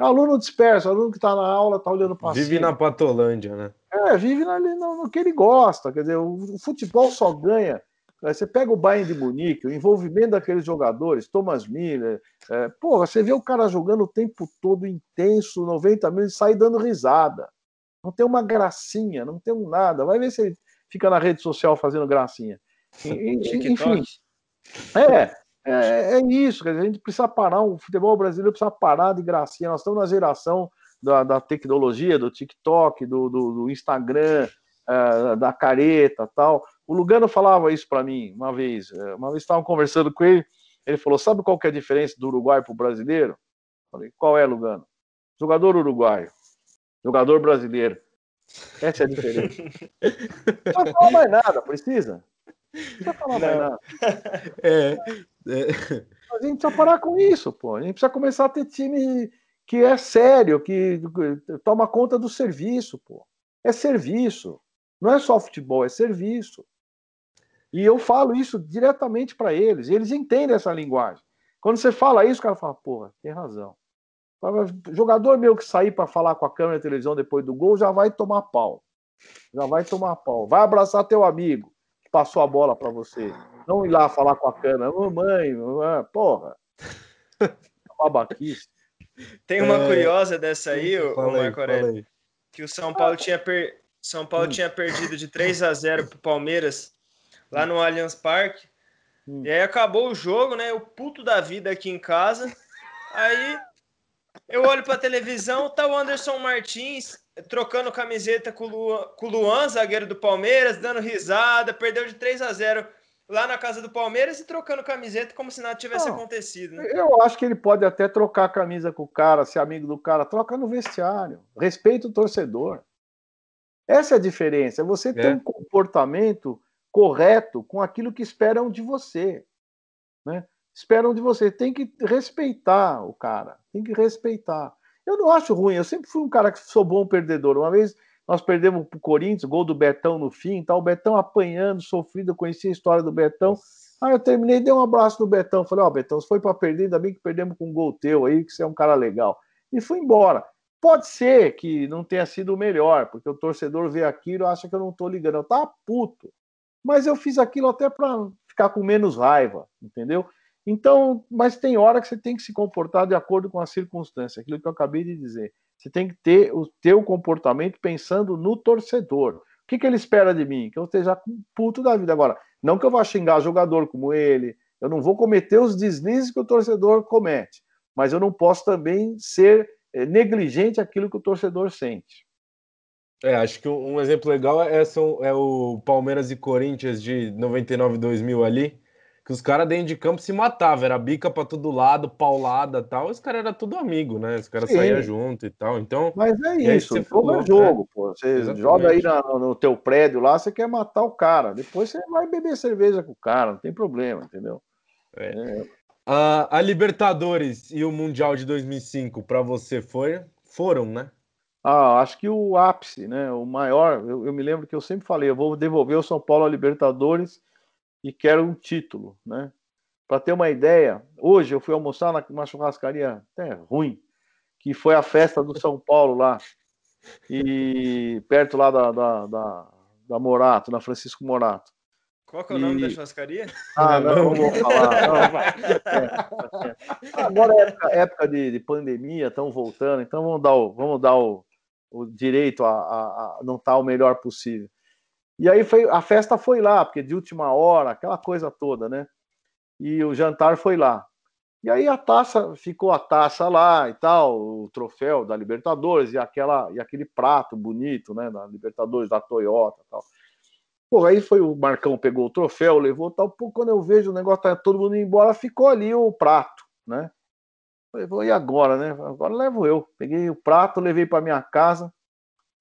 C: Aluno disperso, aluno que está na aula, está olhando para
B: Vive cima. na Patolândia, né?
C: É, vive ali no, no, que ele gosta. Quer dizer, o, o, futebol só ganha. Você pega o Bayern de Munique, o envolvimento daqueles jogadores, Thomas Miller, é, porra, você vê o cara jogando o tempo todo intenso, 90 mil, e sai dando risada. Não tem uma gracinha, não tem um nada. Vai ver se ele fica na rede social fazendo gracinha. *laughs* Enfim. É, é, é isso, a gente precisa parar, o futebol brasileiro precisa parar de gracinha. Nós estamos na geração da, da tecnologia, do TikTok, do, do, do Instagram, é, da careta tal. O Lugano falava isso para mim uma vez. É, uma vez estavam conversando com ele, ele falou: Sabe qual que é a diferença do Uruguai para o brasileiro? Falei: Qual é, Lugano? Jogador uruguaio, jogador brasileiro. Essa é a diferença. *laughs* Não fala mais nada, precisa? Não precisa falar Não. mais nada. É, é. A gente precisa parar com isso, pô. A gente precisa começar a ter time que é sério, que toma conta do serviço, pô. É serviço. Não é só futebol, é serviço. E eu falo isso diretamente para eles. E eles entendem essa linguagem. Quando você fala isso, o cara fala, porra, tem razão. Jogador meu que sair para falar com a câmera de televisão depois do gol já vai tomar pau. Já vai tomar pau. Vai abraçar teu amigo passou a bola para você. Não ir lá falar com a câmera, ô mãe, porra. Babaquice.
E: Tem uma é... curiosa dessa aí, o, Marco Aurélio, que o São Paulo tinha per... São Paulo hum. tinha perdido de 3 a 0 pro Palmeiras lá no Allianz Parque. Hum. E aí acabou o jogo, né? O puto da vida aqui em casa. Aí eu olho pra televisão, tá o Anderson Martins trocando camiseta com o Luan, com o Luan zagueiro do Palmeiras, dando risada, perdeu de 3 a 0 lá na casa do Palmeiras e trocando camiseta como se nada tivesse Não, acontecido. Né?
C: Eu acho que ele pode até trocar a camisa com o cara, ser amigo do cara, troca no vestiário. Respeita o torcedor. Essa é a diferença. Você é. tem um comportamento correto com aquilo que esperam de você. Né? Esperam de você. Tem que respeitar o cara. Tem que respeitar. Eu não acho ruim. Eu sempre fui um cara que sou bom perdedor. Uma vez nós perdemos para o Corinthians, gol do Betão no fim, tá? o Betão apanhando, sofrido, eu conheci a história do Betão. Aí eu terminei, dei um abraço no Betão, falei, ó, oh, Betão, se foi para perder, ainda bem que perdemos com um gol teu aí, que você é um cara legal. E fui embora. Pode ser que não tenha sido o melhor, porque o torcedor vê aquilo e acha que eu não tô ligando. Eu tava puto. Mas eu fiz aquilo até para ficar com menos raiva, entendeu? Então, mas tem hora que você tem que se comportar de acordo com a circunstância, aquilo que eu acabei de dizer. Você tem que ter o teu comportamento pensando no torcedor. O que, que ele espera de mim? Que eu esteja puto da vida. Agora, não que eu vá xingar jogador como ele, eu não vou cometer os deslizes que o torcedor comete, mas eu não posso também ser eh, negligente aquilo que o torcedor sente.
B: É, acho que um exemplo legal é, é o Palmeiras e Corinthians de 99 2000 ali, que os caras dentro de campo se matavam, era bica para todo lado, paulada tal. Os caras eram tudo amigo, né? Os caras saíam junto e tal. Então.
C: Mas é isso, jogo falou, é jogo, né? pô. Você Exatamente. joga aí na, no teu prédio lá, você quer matar o cara. Depois você vai beber cerveja com o cara, não tem problema, entendeu?
B: É. É. A, a Libertadores e o Mundial de 2005 para você foi, foram, né?
C: Ah, acho que o ápice, né? O maior. Eu, eu me lembro que eu sempre falei, eu vou devolver o São Paulo à Libertadores e quero um título, né? Para ter uma ideia, hoje eu fui almoçar numa churrascaria até ruim, que foi a festa do São Paulo lá, e perto lá da, da, da, da Morato, na Francisco Morato.
E: Qual que é o e... nome da churrascaria?
C: Ah, não, não vou falar. Não, é, é. Agora é época, época de, de pandemia, estão voltando, então vamos dar o, vamos dar o, o direito a, a, a não estar tá o melhor possível. E aí foi, a festa foi lá, porque de última hora, aquela coisa toda, né? E o jantar foi lá. E aí a taça, ficou a taça lá e tal, o troféu da Libertadores e, aquela, e aquele prato bonito, né, da Libertadores, da Toyota tal. Pô, aí foi o Marcão, pegou o troféu, levou tal. Pô, quando eu vejo o negócio, tá todo mundo indo embora, ficou ali o prato, né? Falei, e agora, né? Agora levo eu. Peguei o prato, levei para minha casa,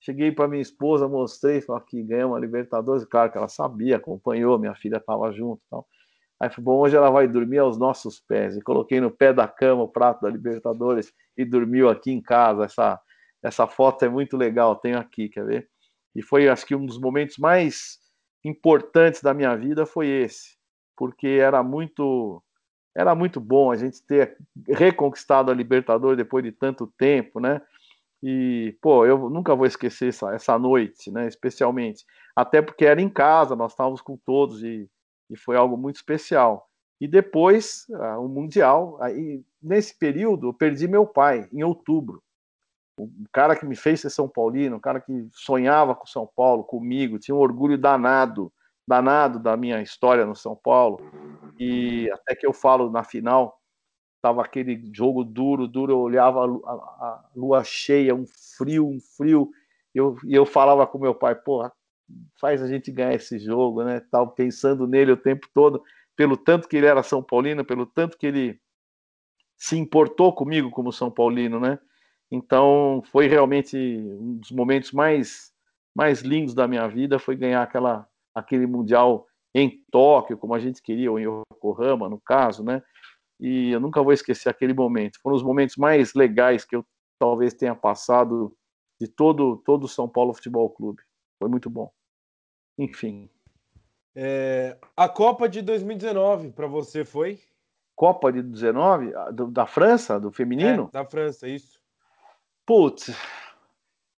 C: Cheguei para minha esposa, mostrei, falei que ganhamos a Libertadores. Claro que ela sabia, acompanhou, minha filha estava junto. Tal. Aí falei, bom, hoje ela vai dormir aos nossos pés. E coloquei no pé da cama o prato da Libertadores e dormiu aqui em casa. Essa, essa foto é muito legal, tenho aqui, quer ver? E foi, acho que um dos momentos mais importantes da minha vida foi esse, porque era muito era muito bom a gente ter reconquistado a Libertadores depois de tanto tempo, né? E, pô, eu nunca vou esquecer essa, essa noite, né? Especialmente. Até porque era em casa, nós estávamos com todos e, e foi algo muito especial. E depois, uh, o Mundial, aí, nesse período, eu perdi meu pai, em outubro. O cara que me fez ser São Paulino, o cara que sonhava com São Paulo, comigo, tinha um orgulho danado, danado da minha história no São Paulo. E até que eu falo na final, Tava aquele jogo duro, duro. Eu olhava a, a, a lua cheia, um frio, um frio. Eu, e eu falava com meu pai, porra, faz a gente ganhar esse jogo, né? Tava pensando nele o tempo todo, pelo tanto que ele era São Paulino, pelo tanto que ele se importou comigo como São Paulino, né? Então foi realmente um dos momentos mais mais lindos da minha vida foi ganhar aquela aquele mundial em Tóquio, como a gente queria, ou em Yokohama, no caso, né? E eu nunca vou esquecer aquele momento. Foram os momentos mais legais que eu talvez tenha passado de todo todo o São Paulo Futebol Clube. Foi muito bom. Enfim.
B: É, a Copa de 2019 para você foi?
C: Copa de 19 da França, do feminino?
B: É, da França, isso.
C: Putz,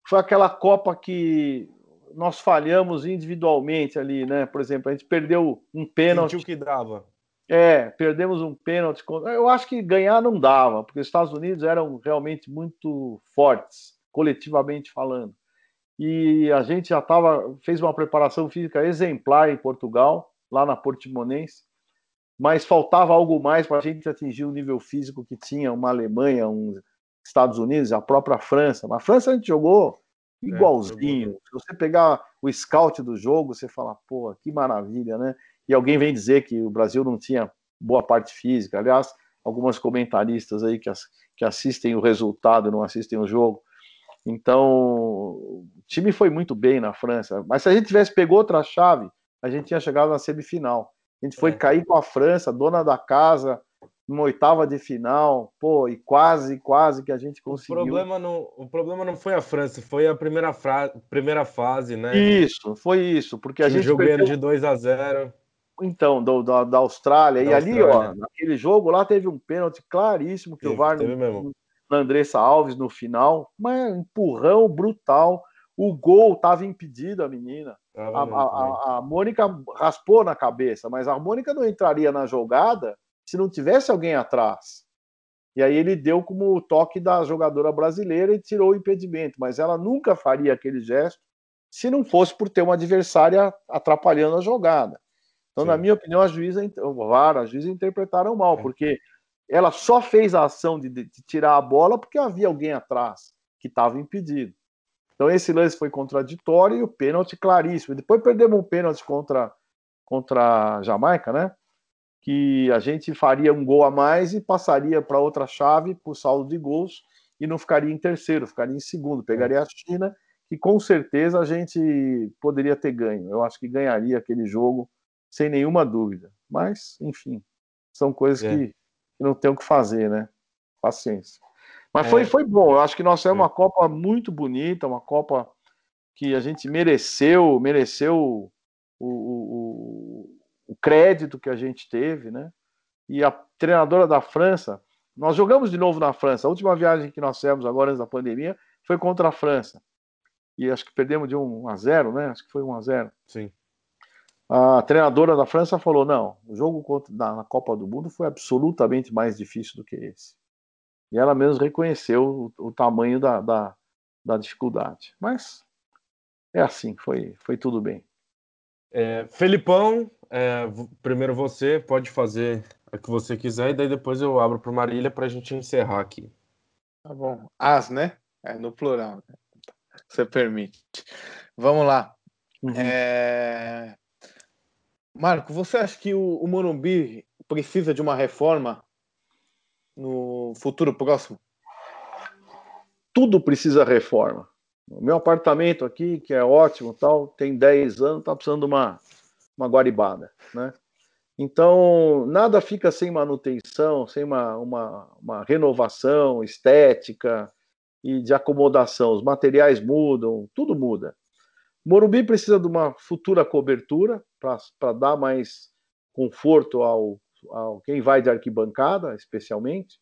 C: foi aquela Copa que nós falhamos individualmente ali, né? Por exemplo, a gente perdeu um pênalti.
B: Sentiu que dava.
C: É, perdemos um pênalti. Eu acho que ganhar não dava, porque os Estados Unidos eram realmente muito fortes, coletivamente falando. E a gente já tava, fez uma preparação física exemplar em Portugal, lá na Portimonense, mas faltava algo mais para a gente atingir o nível físico que tinha uma Alemanha, uns Estados Unidos, a própria França. Mas a França a gente jogou é, igualzinho. É, Se você pegar o scout do jogo, você fala, pô, que maravilha, né? E alguém vem dizer que o Brasil não tinha boa parte física. Aliás, algumas comentaristas aí que, que assistem o resultado, não assistem o jogo. Então, o time foi muito bem na França. Mas se a gente tivesse pegou outra chave, a gente tinha chegado na semifinal. A gente foi é. cair com a França, dona da casa, numa oitava de final, pô, e quase, quase que a gente conseguiu.
B: O problema não, o problema não foi a França, foi a primeira, fra... primeira fase, né?
C: Isso, foi isso, porque a gente
B: jogou perdeu... de 2 a 0.
C: Então, do, da, da Austrália. Da e Austrália. ali, ó, naquele jogo lá teve um pênalti claríssimo que teve, o VAR no, na Andressa Alves no final, mas empurrão brutal. O gol estava impedido, a menina. A, a, a, a Mônica raspou na cabeça, mas a Mônica não entraria na jogada se não tivesse alguém atrás. E aí ele deu como o toque da jogadora brasileira e tirou o impedimento, mas ela nunca faria aquele gesto se não fosse por ter uma adversária atrapalhando a jogada. Então, Sim. na minha opinião, a juíza, o VAR, a juíza interpretaram mal, é. porque ela só fez a ação de, de, tirar a bola porque havia alguém atrás que estava impedido. Então, esse lance foi contraditório e o pênalti claríssimo. Depois perdemos um pênalti contra, contra a Jamaica, né? que a gente faria um gol a mais e passaria para outra chave por saldo de gols e não ficaria em terceiro, ficaria em segundo, pegaria a China, que com certeza a gente poderia ter ganho. Eu acho que ganharia aquele jogo sem nenhuma dúvida. Mas, enfim, são coisas é. que, que, não tem o que fazer, né? Paciência. Mas é. foi, foi bom. Eu acho que nós é uma Copa muito bonita, uma Copa que a gente mereceu, mereceu o, o, o crédito que a gente teve, né? E a treinadora da França, nós jogamos de novo na França. A última viagem que nós fizemos agora antes da pandemia foi contra a França. E acho que perdemos de 1 a 0, né? Acho que foi 1 a 0.
B: Sim.
C: A treinadora da França falou: não, o jogo contra, na, na Copa do Mundo foi absolutamente mais difícil do que esse. E ela mesmo reconheceu o, o tamanho da, da, da, dificuldade. Mas é assim, foi, foi tudo bem.
B: É, Felipão, é, primeiro você pode fazer o que você quiser e daí depois eu abro para Marília para a gente encerrar aqui.
D: Tá bom. As, né? É no plural. Né? Você permite. Vamos lá. Uhum. É... Marco, você acha que o, o Morumbi precisa de uma reforma no futuro próximo?
C: Tudo precisa reforma. O meu apartamento aqui, que é ótimo, tal, tem 10 anos, está precisando de uma, uma guaribada, né? Então, nada fica sem manutenção, sem uma, uma, uma renovação estética e de acomodação. Os materiais mudam, tudo muda. Morumbi precisa de uma futura cobertura para dar mais conforto ao, ao quem vai de arquibancada, especialmente.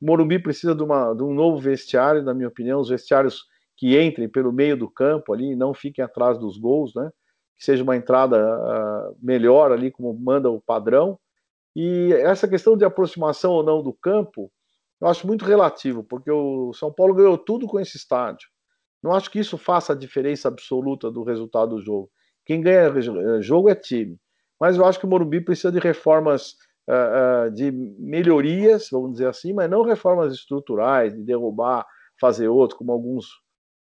C: Morumbi precisa de, uma, de um novo vestiário, na minha opinião, os vestiários que entrem pelo meio do campo ali, não fiquem atrás dos gols, né? Que seja uma entrada uh, melhor ali, como manda o padrão. E essa questão de aproximação ou não do campo, eu acho muito relativo, porque o São Paulo ganhou tudo com esse estádio. Não acho que isso faça a diferença absoluta do resultado do jogo. Quem ganha jogo é time. Mas eu acho que o Morumbi precisa de reformas, uh, uh, de melhorias, vamos dizer assim, mas não reformas estruturais, de derrubar, fazer outro, como alguns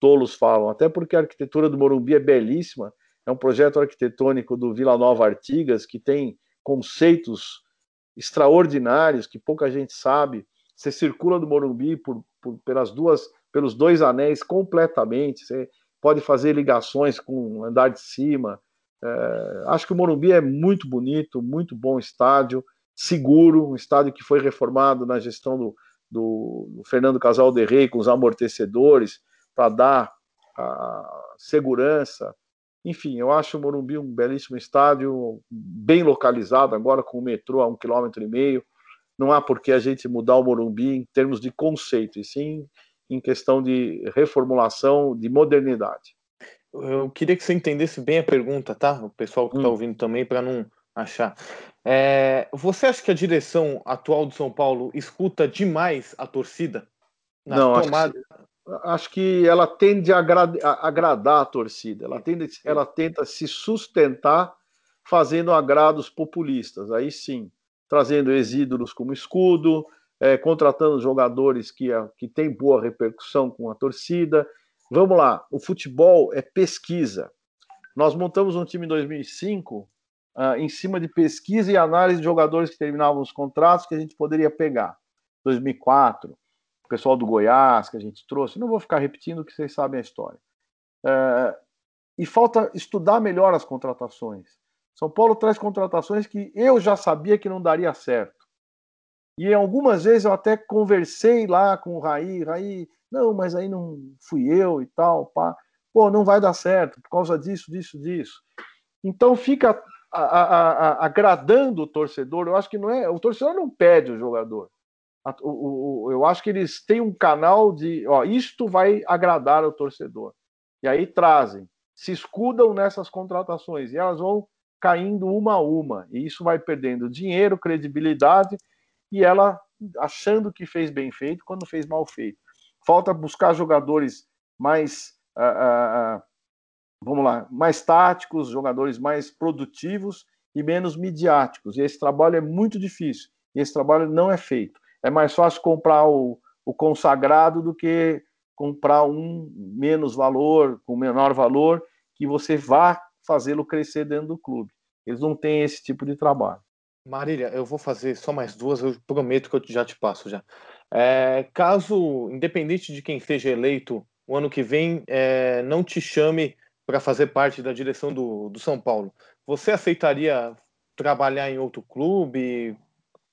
C: tolos falam, até porque a arquitetura do Morumbi é belíssima, é um projeto arquitetônico do Vila Nova Artigas, que tem conceitos extraordinários que pouca gente sabe. Você circula do Morumbi por, por, pelas duas, pelos dois anéis completamente. Você pode fazer ligações com o andar de cima. É, acho que o Morumbi é muito bonito, muito bom estádio, seguro, um estádio que foi reformado na gestão do, do, do Fernando Casal de Rei com os amortecedores para dar a segurança. Enfim, eu acho o Morumbi um belíssimo estádio, bem localizado agora com o metrô a um quilômetro e meio. Não há por que a gente mudar o Morumbi em termos de conceito, e sim em questão de reformulação, de modernidade.
D: Eu queria que você entendesse bem a pergunta, tá? O pessoal que está hum. ouvindo também, para não, achar. É, você acha que a direção atual do São Paulo escuta demais a torcida?
C: Não, tomada... acho, que, acho que ela tende a, agrad, a agradar a torcida. Ela, tende, ela tenta se sustentar fazendo agrados populistas. Aí sim, trazendo exídolos como escudo, é, contratando jogadores que, que têm boa repercussão com a torcida. Vamos lá, o futebol é pesquisa. Nós montamos um time em 2005 uh, em cima de pesquisa e análise de jogadores que terminavam os contratos que a gente poderia pegar. 2004, o pessoal do Goiás que a gente trouxe, não vou ficar repetindo que vocês sabem a história. Uh, e falta estudar melhor as contratações. São Paulo traz contratações que eu já sabia que não daria certo. E algumas vezes eu até conversei lá com o Raí, Raí, não, mas aí não fui eu e tal, pá. Pô, não vai dar certo por causa disso, disso, disso. Então fica a, a, a, agradando o torcedor. Eu acho que não é. O torcedor não pede o jogador. O, o, eu acho que eles têm um canal de, ó, isto vai agradar o torcedor. E aí trazem, se escudam nessas contratações e elas vão caindo uma a uma. E isso vai perdendo dinheiro, credibilidade e ela achando que fez bem feito quando fez mal feito. Falta buscar jogadores mais uh, uh, vamos lá, mais táticos, jogadores mais produtivos e menos midiáticos. E esse trabalho é muito difícil. E esse trabalho não é feito. É mais fácil comprar o, o consagrado do que comprar um menos valor, com menor valor, que você vá fazê-lo crescer dentro do clube. Eles não têm esse tipo de trabalho.
D: Marília, eu vou fazer só mais duas, eu prometo que eu já te passo já. É, caso, independente de quem seja eleito o ano que vem, é, não te chame para fazer parte da direção do, do São Paulo, você aceitaria trabalhar em outro clube?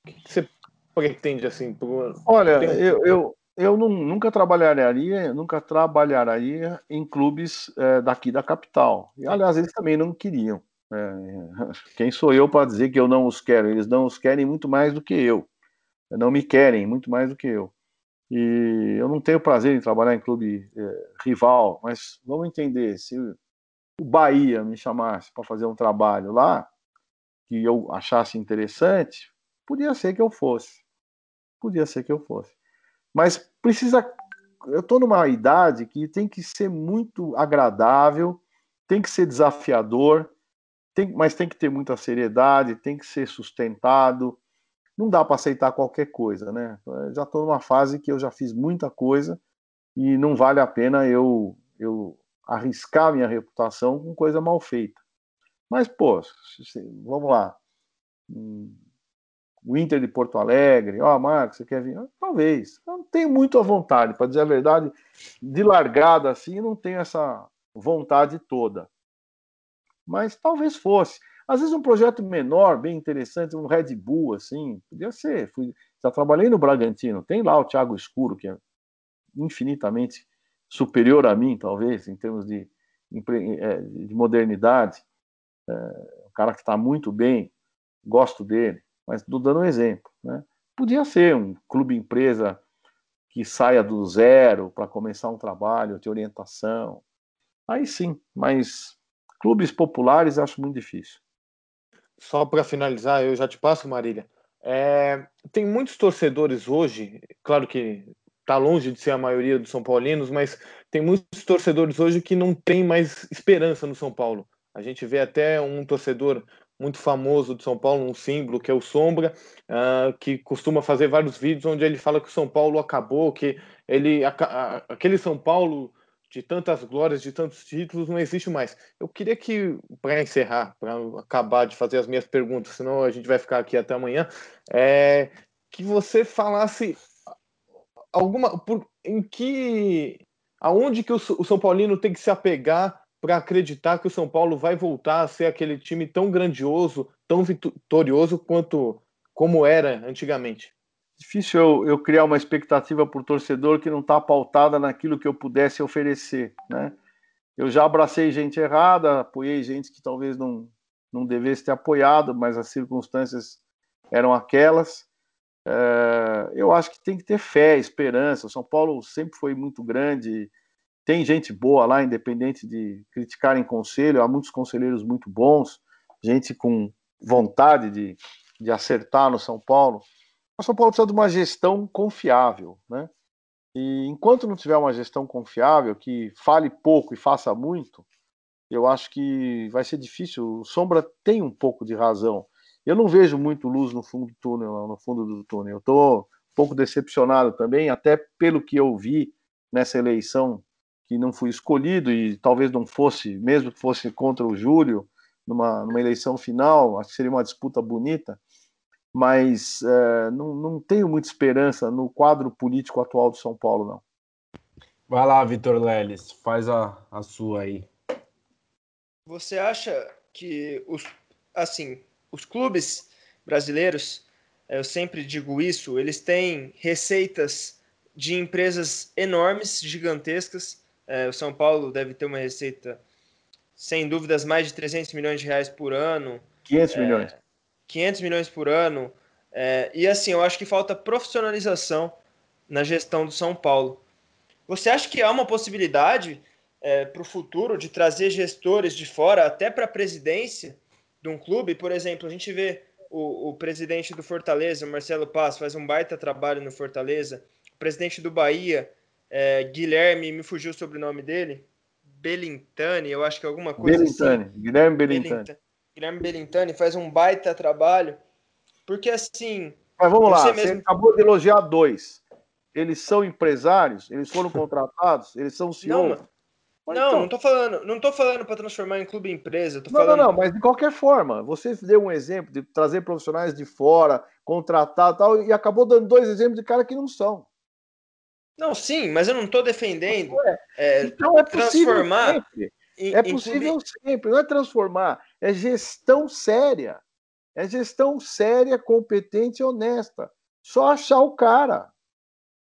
D: O que você pretende assim? Por...
C: Olha, eu, eu, eu não, nunca trabalharia, nunca trabalharia em clubes é, daqui da capital. E aliás, eles também não queriam. É, quem sou eu para dizer que eu não os quero? Eles não os querem muito mais do que eu. Não me querem muito mais do que eu. E eu não tenho prazer em trabalhar em clube é, rival, mas vamos entender: se o Bahia me chamasse para fazer um trabalho lá, que eu achasse interessante, podia ser que eu fosse. Podia ser que eu fosse. Mas precisa. Eu estou numa idade que tem que ser muito agradável, tem que ser desafiador, tem, mas tem que ter muita seriedade, tem que ser sustentado não dá para aceitar qualquer coisa, né? Já estou numa fase que eu já fiz muita coisa e não vale a pena eu, eu arriscar minha reputação com coisa mal feita. Mas, pô, vamos lá. Hum, o Inter de Porto Alegre, ó, oh, Marcos, você quer vir? Talvez. Eu não tenho muito a vontade, para dizer a verdade, de largada assim, não tenho essa vontade toda. Mas talvez fosse. Às vezes um projeto menor, bem interessante, um Red Bull, assim, podia ser. Fui, já trabalhei no Bragantino, tem lá o Thiago Escuro, que é infinitamente superior a mim, talvez, em termos de, é, de modernidade. É, um cara que está muito bem, gosto dele, mas estou dando um exemplo. Né? Podia ser um clube empresa que saia do zero para começar um trabalho de orientação. Aí sim, mas clubes populares acho muito difícil
D: só para finalizar, eu já te passo, Marília. É, tem muitos torcedores hoje, claro que está longe de ser a maioria dos São Paulinos, mas tem muitos torcedores hoje que não tem mais esperança no São Paulo. A gente vê até um torcedor muito famoso de São Paulo, um símbolo que é o Sombra, uh, que costuma fazer vários vídeos onde ele fala que o São Paulo acabou, que ele a, a, aquele São Paulo de tantas glórias, de tantos títulos, não existe mais. Eu queria que, para encerrar, para acabar de fazer as minhas perguntas, senão a gente vai ficar aqui até amanhã, é, que você falasse alguma. Por, em que. Aonde que o, o São Paulino tem que se apegar para acreditar que o São Paulo vai voltar a ser aquele time tão grandioso, tão vitorioso quanto como era antigamente?
C: Difícil eu, eu criar uma expectativa para o torcedor que não está pautada naquilo que eu pudesse oferecer, né? Eu já abracei gente errada, apoiei gente que talvez não, não devesse ter apoiado, mas as circunstâncias eram aquelas. É, eu acho que tem que ter fé, esperança. O São Paulo sempre foi muito grande, tem gente boa lá, independente de criticarem conselho, há muitos conselheiros muito bons, gente com vontade de, de acertar no São Paulo. O São Paulo precisa de uma gestão confiável, né? E enquanto não tiver uma gestão confiável, que fale pouco e faça muito, eu acho que vai ser difícil. O Sombra tem um pouco de razão. Eu não vejo muito luz no fundo do túnel, no fundo do túnel. Eu estou um pouco decepcionado também, até pelo que eu vi nessa eleição, que não fui escolhido e talvez não fosse, mesmo que fosse contra o Júlio, numa, numa eleição final, acho que seria uma disputa bonita, mas é, não, não tenho muita esperança no quadro político atual do São Paulo, não.
B: Vai lá, Vitor Leles, faz a, a sua aí.
E: Você acha que os, assim, os clubes brasileiros, eu sempre digo isso, eles têm receitas de empresas enormes, gigantescas. É, o São Paulo deve ter uma receita sem dúvidas, mais de 300 milhões de reais por ano.
C: 500 é, milhões.
E: 500 milhões por ano. É, e assim, eu acho que falta profissionalização na gestão do São Paulo. Você acha que há uma possibilidade é, para o futuro de trazer gestores de fora, até para a presidência de um clube? Por exemplo, a gente vê o, o presidente do Fortaleza, Marcelo Paz, faz um baita trabalho no Fortaleza. O presidente do Bahia, é, Guilherme, me fugiu sobre o sobrenome dele, Belintani, eu acho que é alguma coisa
C: Belintani,
E: assim.
C: Guilherme Belintani.
E: Guilherme Belintani faz um baita trabalho, porque assim...
C: Mas vamos lá, mesmo... você acabou de elogiar dois. Eles são empresários? Eles foram *laughs* contratados? Eles são CEO?
E: Não, mas, não, então... não tô falando, não tô falando para transformar em clube empresa.
C: não,
E: falando...
C: não, não, mas de qualquer forma, você deu um exemplo de trazer profissionais de fora, contratar tal, e acabou dando dois exemplos de cara que não são.
E: Não, sim, mas eu não estou defendendo
C: é, então é transformar. Sempre. É possível em... sempre, não é transformar, é gestão séria. É gestão séria, competente e honesta. Só achar o cara.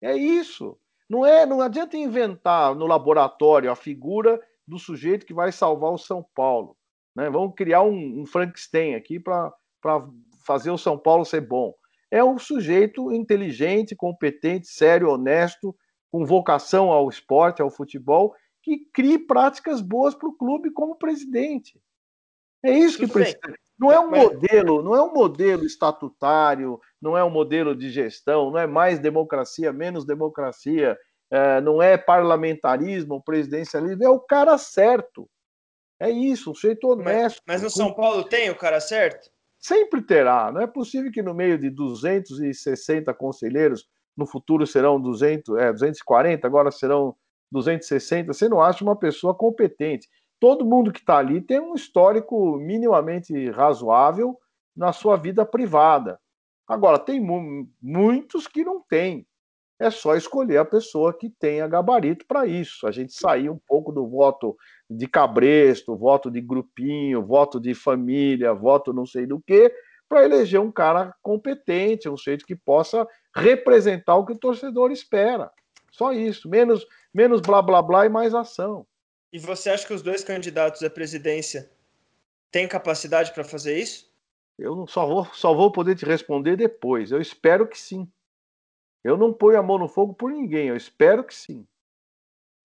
C: É isso. Não é, não adianta inventar no laboratório a figura do sujeito que vai salvar o São Paulo. Né? Vamos criar um, um Frankenstein aqui para fazer o São Paulo ser bom é um sujeito inteligente, competente, sério, honesto, com vocação ao esporte, ao futebol, que crie práticas boas para o clube como presidente. É isso que precisa. Não é um modelo, não é um modelo estatutário, não é um modelo de gestão, não é mais democracia, menos democracia, é, não é parlamentarismo, presidencialismo, é o cara certo. É isso, um sujeito honesto.
E: Mas, mas no São Paulo tem o cara certo?
C: Sempre terá. Não é possível que no meio de 260 conselheiros, no futuro serão 200, é, 240, agora serão 260, você não acha uma pessoa competente. Todo mundo que está ali tem um histórico minimamente razoável na sua vida privada. Agora, tem muitos que não têm. É só escolher a pessoa que tenha gabarito para isso. A gente sair um pouco do voto de cabresto, voto de grupinho, voto de família, voto não sei do que, para eleger um cara competente, um sujeito que possa representar o que o torcedor espera. Só isso, menos, menos blá blá blá e mais ação.
E: E você acha que os dois candidatos à presidência têm capacidade para fazer isso?
C: Eu só vou, só vou poder te responder depois. Eu espero que sim. Eu não ponho a mão no fogo por ninguém, eu espero que sim.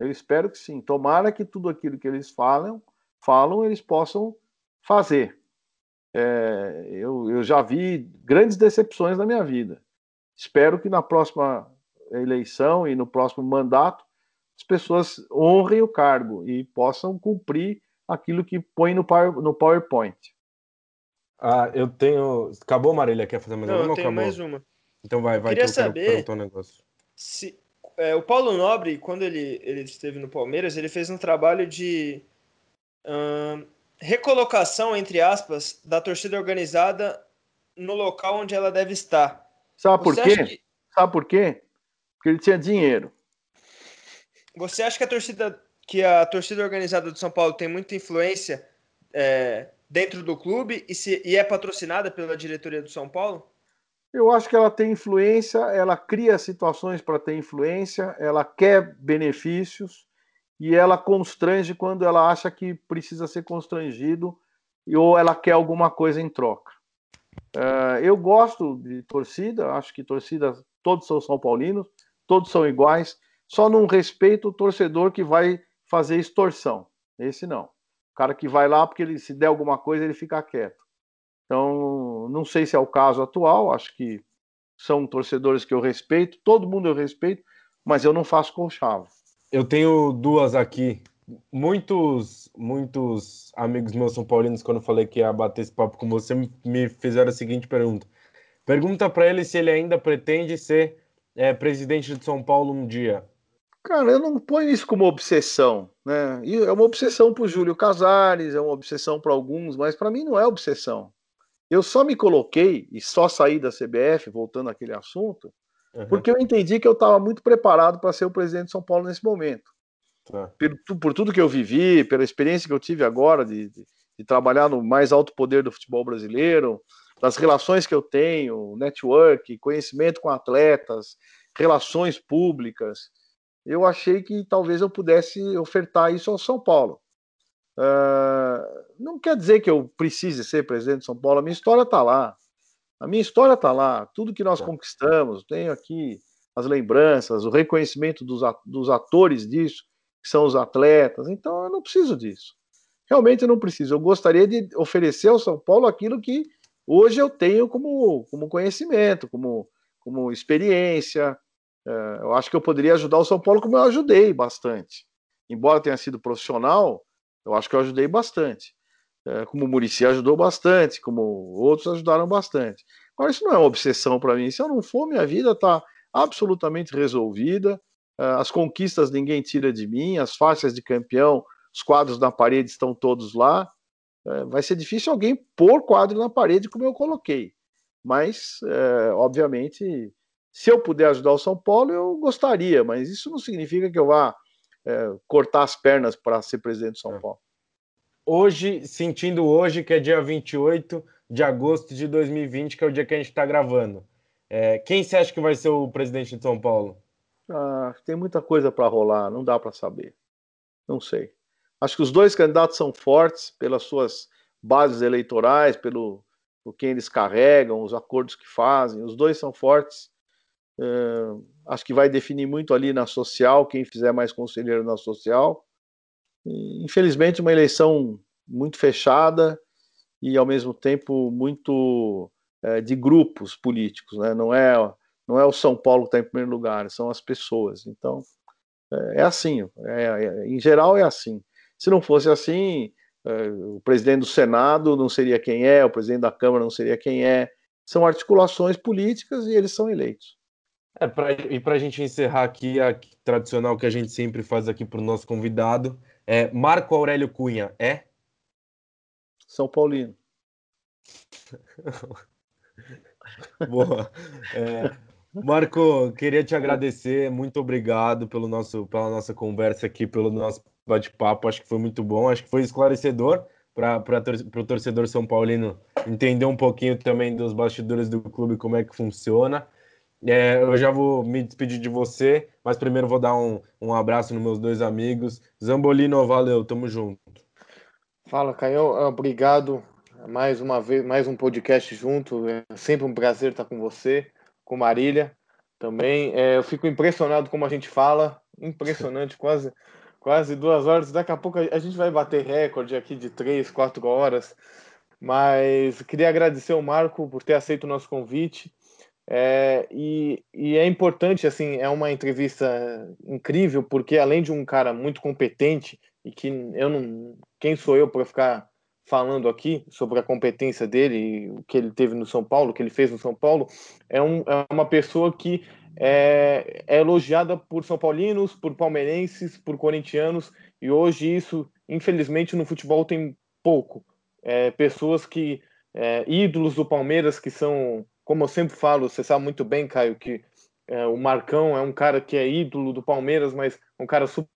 C: Eu espero que sim. Tomara que tudo aquilo que eles falam, falam eles possam fazer. É, eu, eu já vi grandes decepções na minha vida. Espero que na próxima eleição e no próximo mandato as pessoas honrem o cargo e possam cumprir aquilo que põe no, no PowerPoint.
B: Ah, eu tenho. Acabou, Marília? Quer fazer mais
E: Não,
B: alguma?
E: Eu tenho acabou? mais uma.
B: Então vai, vai.
E: Queria que eu saber
B: um negócio.
E: se é, o Paulo Nobre, quando ele, ele esteve no Palmeiras, ele fez um trabalho de hum, recolocação, entre aspas, da torcida organizada no local onde ela deve estar.
C: Sabe por quê? Que... Sabe por quê? Porque ele tinha dinheiro.
E: Você acha que a torcida que a torcida organizada do São Paulo tem muita influência é, dentro do clube e, se, e é patrocinada pela diretoria do São Paulo?
C: Eu acho que ela tem influência, ela cria situações para ter influência, ela quer benefícios e ela constrange quando ela acha que precisa ser constrangido ou ela quer alguma coisa em troca. Uh, eu gosto de torcida, acho que torcida, todos são São Paulinos, todos são iguais, só não respeito o torcedor que vai fazer extorsão. Esse não. O cara que vai lá porque ele, se der alguma coisa ele fica quieto. Então, não sei se é o caso atual, acho que são torcedores que eu respeito, todo mundo eu respeito, mas eu não faço conchavo.
B: Eu tenho duas aqui. Muitos, muitos amigos meus são paulinos, quando eu falei que ia bater esse papo com você, me fizeram a seguinte pergunta. Pergunta para ele se ele ainda pretende ser é, presidente de São Paulo um dia.
C: Cara, eu não ponho isso como obsessão, né? E é uma obsessão para o Júlio Casares, é uma obsessão para alguns, mas para mim não é obsessão. Eu só me coloquei e só saí da CBF, voltando àquele assunto, uhum. porque eu entendi que eu estava muito preparado para ser o presidente de São Paulo nesse momento. Tá. Por, por, tudo que eu vivi, pela experiência que eu tive agora de, de, de trabalhar no mais alto poder do futebol brasileiro, das relações que eu tenho, network, conhecimento com atletas, relações públicas eu achei que talvez eu pudesse ofertar isso ao São Paulo. Uh, não quer dizer que eu precise ser presidente de São Paulo, a minha história está lá. A minha história está lá, tudo que nós tá. conquistamos, tenho aqui as lembranças, o reconhecimento dos, dos atores disso, que são os atletas, então eu não preciso disso. Realmente eu não preciso. Eu gostaria de oferecer ao São Paulo aquilo que hoje eu tenho como, como conhecimento, como, como experiência, eu acho que eu poderia ajudar o São Paulo como eu ajudei bastante. Embora tenha sido profissional, eu acho que eu ajudei bastante. É, como o Murici ajudou bastante, como outros ajudaram bastante. Agora, isso não é uma obsessão para mim. Se eu não for, minha vida está absolutamente resolvida. É, as conquistas ninguém tira de mim, as faixas de campeão, os quadros na parede estão todos lá. Vai ser difícil alguém pôr quadro na parede como eu coloquei. Mas, obviamente, se eu puder ajudar o São Paulo, eu gostaria, mas isso não significa que eu vá é, cortar as pernas para ser presidente do São é. Paulo.
B: Hoje, sentindo hoje, que é dia 28 de agosto de 2020, que é o dia que a gente está gravando, é, quem você acha que vai ser o presidente de São Paulo?
C: Ah, tem muita coisa para rolar, não dá para saber. Não sei. Acho que os dois candidatos são fortes pelas suas bases eleitorais, pelo por quem eles carregam, os acordos que fazem. Os dois são fortes. Uh, acho que vai definir muito ali na social, quem fizer mais conselheiro na social. Infelizmente, uma eleição muito fechada e, ao mesmo tempo, muito é, de grupos políticos. Né? Não, é, não é o São Paulo que está em primeiro lugar, são as pessoas. Então, é, é assim. É, é, em geral, é assim. Se não fosse assim, o presidente do Senado não seria quem é, o presidente da Câmara não seria quem é. São articulações políticas e eles são eleitos.
B: É, pra, e para a gente encerrar aqui, a tradicional que a gente sempre faz aqui para o nosso convidado, é Marco Aurélio Cunha, é?
C: São Paulino. *laughs*
B: Boa. É, Marco, queria te agradecer, muito obrigado pelo nosso, pela nossa conversa aqui, pelo nosso bate-papo, acho que foi muito bom, acho que foi esclarecedor para o torcedor São Paulino entender um pouquinho também dos bastidores do clube, como é que funciona. É, eu já vou me despedir de você, mas primeiro vou dar um, um abraço nos meus dois amigos. Zambolino, valeu, tamo junto.
D: Fala, Caio, obrigado mais uma vez, mais um podcast junto. É sempre um prazer estar com você, com Marília também. É, eu fico impressionado como a gente fala, impressionante, *laughs* quase quase duas horas. Daqui a pouco a gente vai bater recorde aqui de três, quatro horas. Mas queria agradecer ao Marco por ter aceito o nosso convite. É, e, e, é importante, assim, é uma entrevista incrível, porque além de um cara muito competente, e que eu não. Quem sou eu para ficar falando aqui sobre a competência dele, o que ele teve no São Paulo, o que ele fez no São Paulo, é, um, é uma pessoa que é, é elogiada por São Paulinos, por palmeirenses, por corintianos, e hoje isso, infelizmente, no futebol tem pouco. É, pessoas que. É, ídolos do Palmeiras que são como eu sempre falo, você sabe muito bem, Caio, que é, o Marcão é um cara que é ídolo do Palmeiras, mas um cara super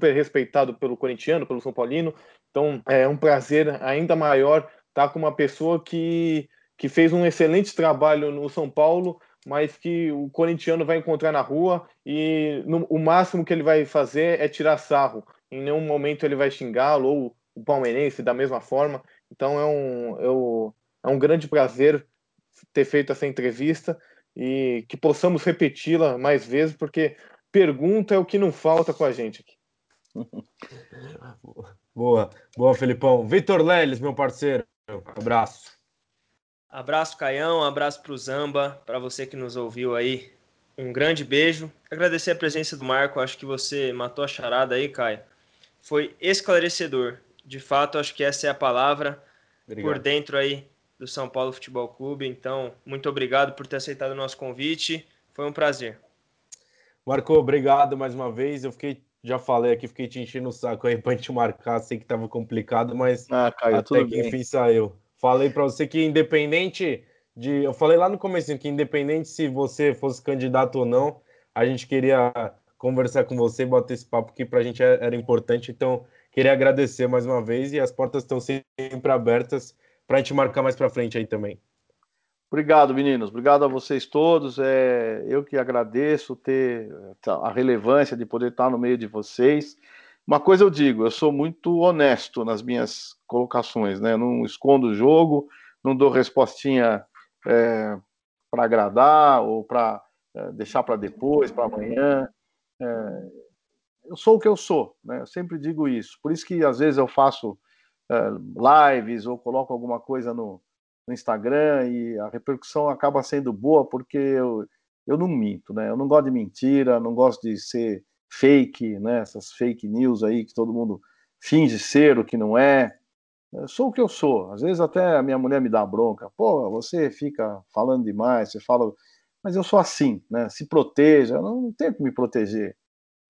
D: respeitado pelo corintiano, pelo São Paulino. Então é um prazer ainda maior estar com uma pessoa que, que fez um excelente trabalho no São Paulo, mas que o corintiano vai encontrar na rua e no, o máximo que ele vai fazer é tirar sarro. Em nenhum momento ele vai xingá-lo ou o palmeirense da mesma forma. Então é um, eu, é um grande prazer ter feito essa entrevista e que possamos repeti-la mais vezes, porque pergunta é o que não falta com a gente aqui. *laughs*
B: Boa, boa, Felipão. Vitor Leles, meu parceiro, abraço.
E: Abraço, Caião, abraço para o Zamba, para você que nos ouviu aí. Um grande beijo. Agradecer a presença do Marco, acho que você matou a charada aí, Caio. Foi esclarecedor. De fato, acho que essa é a palavra obrigado. por dentro aí do São Paulo Futebol Clube. Então, muito obrigado por ter aceitado o nosso convite. Foi um prazer.
B: Marco, obrigado mais uma vez. Eu fiquei, já falei aqui, fiquei te enchendo o saco aí *laughs* pra gente marcar. Sei que tava complicado, mas
C: ah, Caio,
B: até que bem. enfim saiu. Falei para você que independente de. Eu falei lá no começo que independente se você fosse candidato ou não, a gente queria conversar com você, bater esse papo que para a gente é, era importante. Então, queria agradecer mais uma vez e as portas estão sempre abertas para a gente marcar mais para frente aí também.
C: Obrigado, meninos. Obrigado a vocês todos. É, eu que agradeço ter a relevância de poder estar no meio de vocês. Uma coisa eu digo, eu sou muito honesto nas minhas colocações, né? não escondo o jogo, não dou respostinha é, para agradar ou para é, deixar para depois, para amanhã. É, eu sou o que eu sou, né? Eu sempre digo isso. Por isso que às vezes eu faço é, lives ou coloco alguma coisa no, no, Instagram e a repercussão acaba sendo boa porque eu, eu não minto, né? Eu não gosto de mentira, não gosto de ser fake, né? Essas fake news aí que todo mundo finge ser o que não é. Eu sou o que eu sou. Às vezes até a minha mulher me dá bronca. Pô, você fica falando demais, você fala. Mas eu sou assim, né? Se proteja. Eu não tenho que me proteger.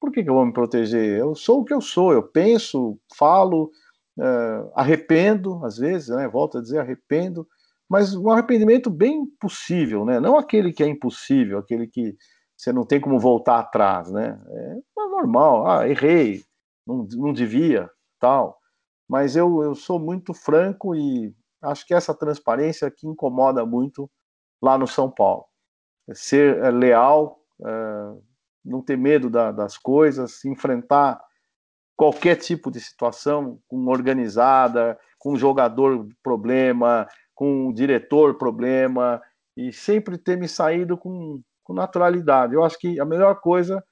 C: Por que, que eu vou me proteger? Eu sou o que eu sou. Eu penso, falo, é, arrependo, às vezes, né? Volto a dizer, arrependo. Mas um arrependimento bem possível, né? Não aquele que é impossível, aquele que você não tem como voltar atrás, né? É, é normal. Ah, errei, não, não devia, tal mas eu, eu sou muito franco e acho que essa transparência que incomoda muito lá no São Paulo. É ser é, leal, é, não ter medo da, das coisas, enfrentar qualquer tipo de situação com organizada, com jogador problema, com diretor problema, e sempre ter me saído com, com naturalidade. Eu acho que a melhor coisa,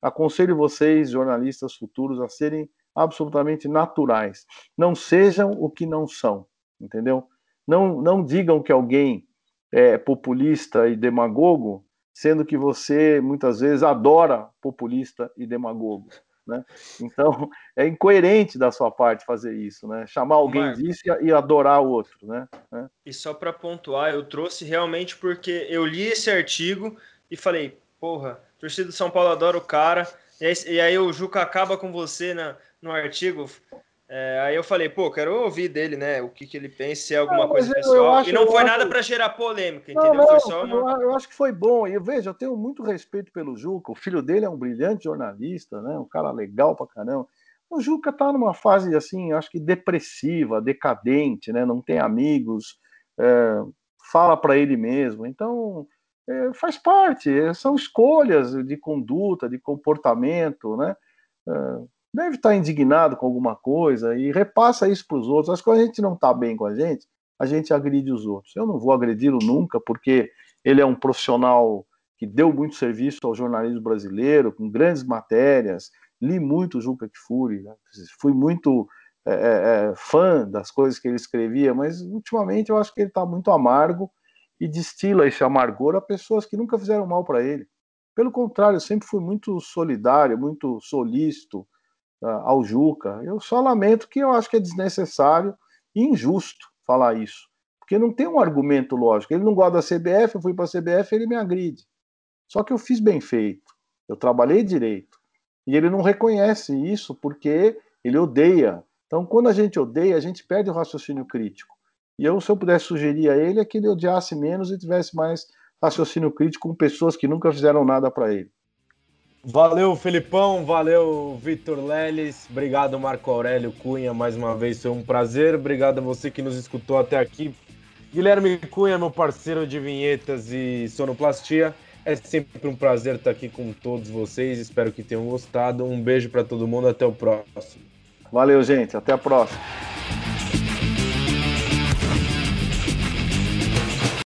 C: aconselho vocês, jornalistas futuros, a serem absolutamente naturais. Não sejam o que não são, entendeu? Não, não digam que alguém é populista e demagogo, sendo que você muitas vezes adora populista e demagogo. Né? Então é incoerente da sua parte fazer isso, né? Chamar alguém Marco, disso e adorar o outro, né?
E: É. E só para pontuar, eu trouxe realmente porque eu li esse artigo e falei, porra, torcida do São Paulo adora o cara. E aí, e aí o Juca acaba com você na, no artigo. É, aí eu falei, pô, quero ouvir dele, né? O que, que ele pensa, se é alguma não, coisa pessoal. Acho, e não foi acho... nada para gerar polêmica, entendeu? Não,
C: foi só uma... eu, acho que foi bom. E veja, eu tenho muito respeito pelo Juca. O filho dele é um brilhante jornalista, né? Um cara legal pra caramba. O Juca tá numa fase, assim, acho que depressiva, decadente, né? Não tem amigos, é, fala para ele mesmo. Então, é, faz parte. É, são escolhas de conduta, de comportamento, né? Deve estar indignado com alguma coisa e repassa isso para os outros. Que quando a gente não está bem com a gente, a gente agride os outros. Eu não vou agredi-lo nunca, porque ele é um profissional que deu muito serviço ao jornalismo brasileiro, com grandes matérias. Li muito Juca Kfouri, né? fui muito é, é, é, fã das coisas que ele escrevia, mas ultimamente eu acho que ele está muito amargo e destila esse amargor a pessoas que nunca fizeram mal para ele. Pelo contrário, eu sempre fui muito solidário, muito solícito, ao Juca. Eu só lamento que eu acho que é desnecessário e injusto falar isso. Porque não tem um argumento lógico. Ele não gosta da CBF, eu fui para a CBF, ele me agride. Só que eu fiz bem feito. Eu trabalhei direito. E ele não reconhece isso porque ele odeia. Então, quando a gente odeia, a gente perde o raciocínio crítico. E eu, se eu pudesse sugerir a ele, é que ele odiasse menos e tivesse mais raciocínio crítico com pessoas que nunca fizeram nada para ele.
B: Valeu, Felipão, valeu, Vitor Leles, obrigado, Marco Aurélio Cunha, mais uma vez. Foi um prazer, obrigado a você que nos escutou até aqui. Guilherme Cunha, meu parceiro de vinhetas e sonoplastia, é sempre um prazer estar aqui com todos vocês, espero que tenham gostado, um beijo para todo mundo, até o próximo.
C: Valeu, gente, até a próxima.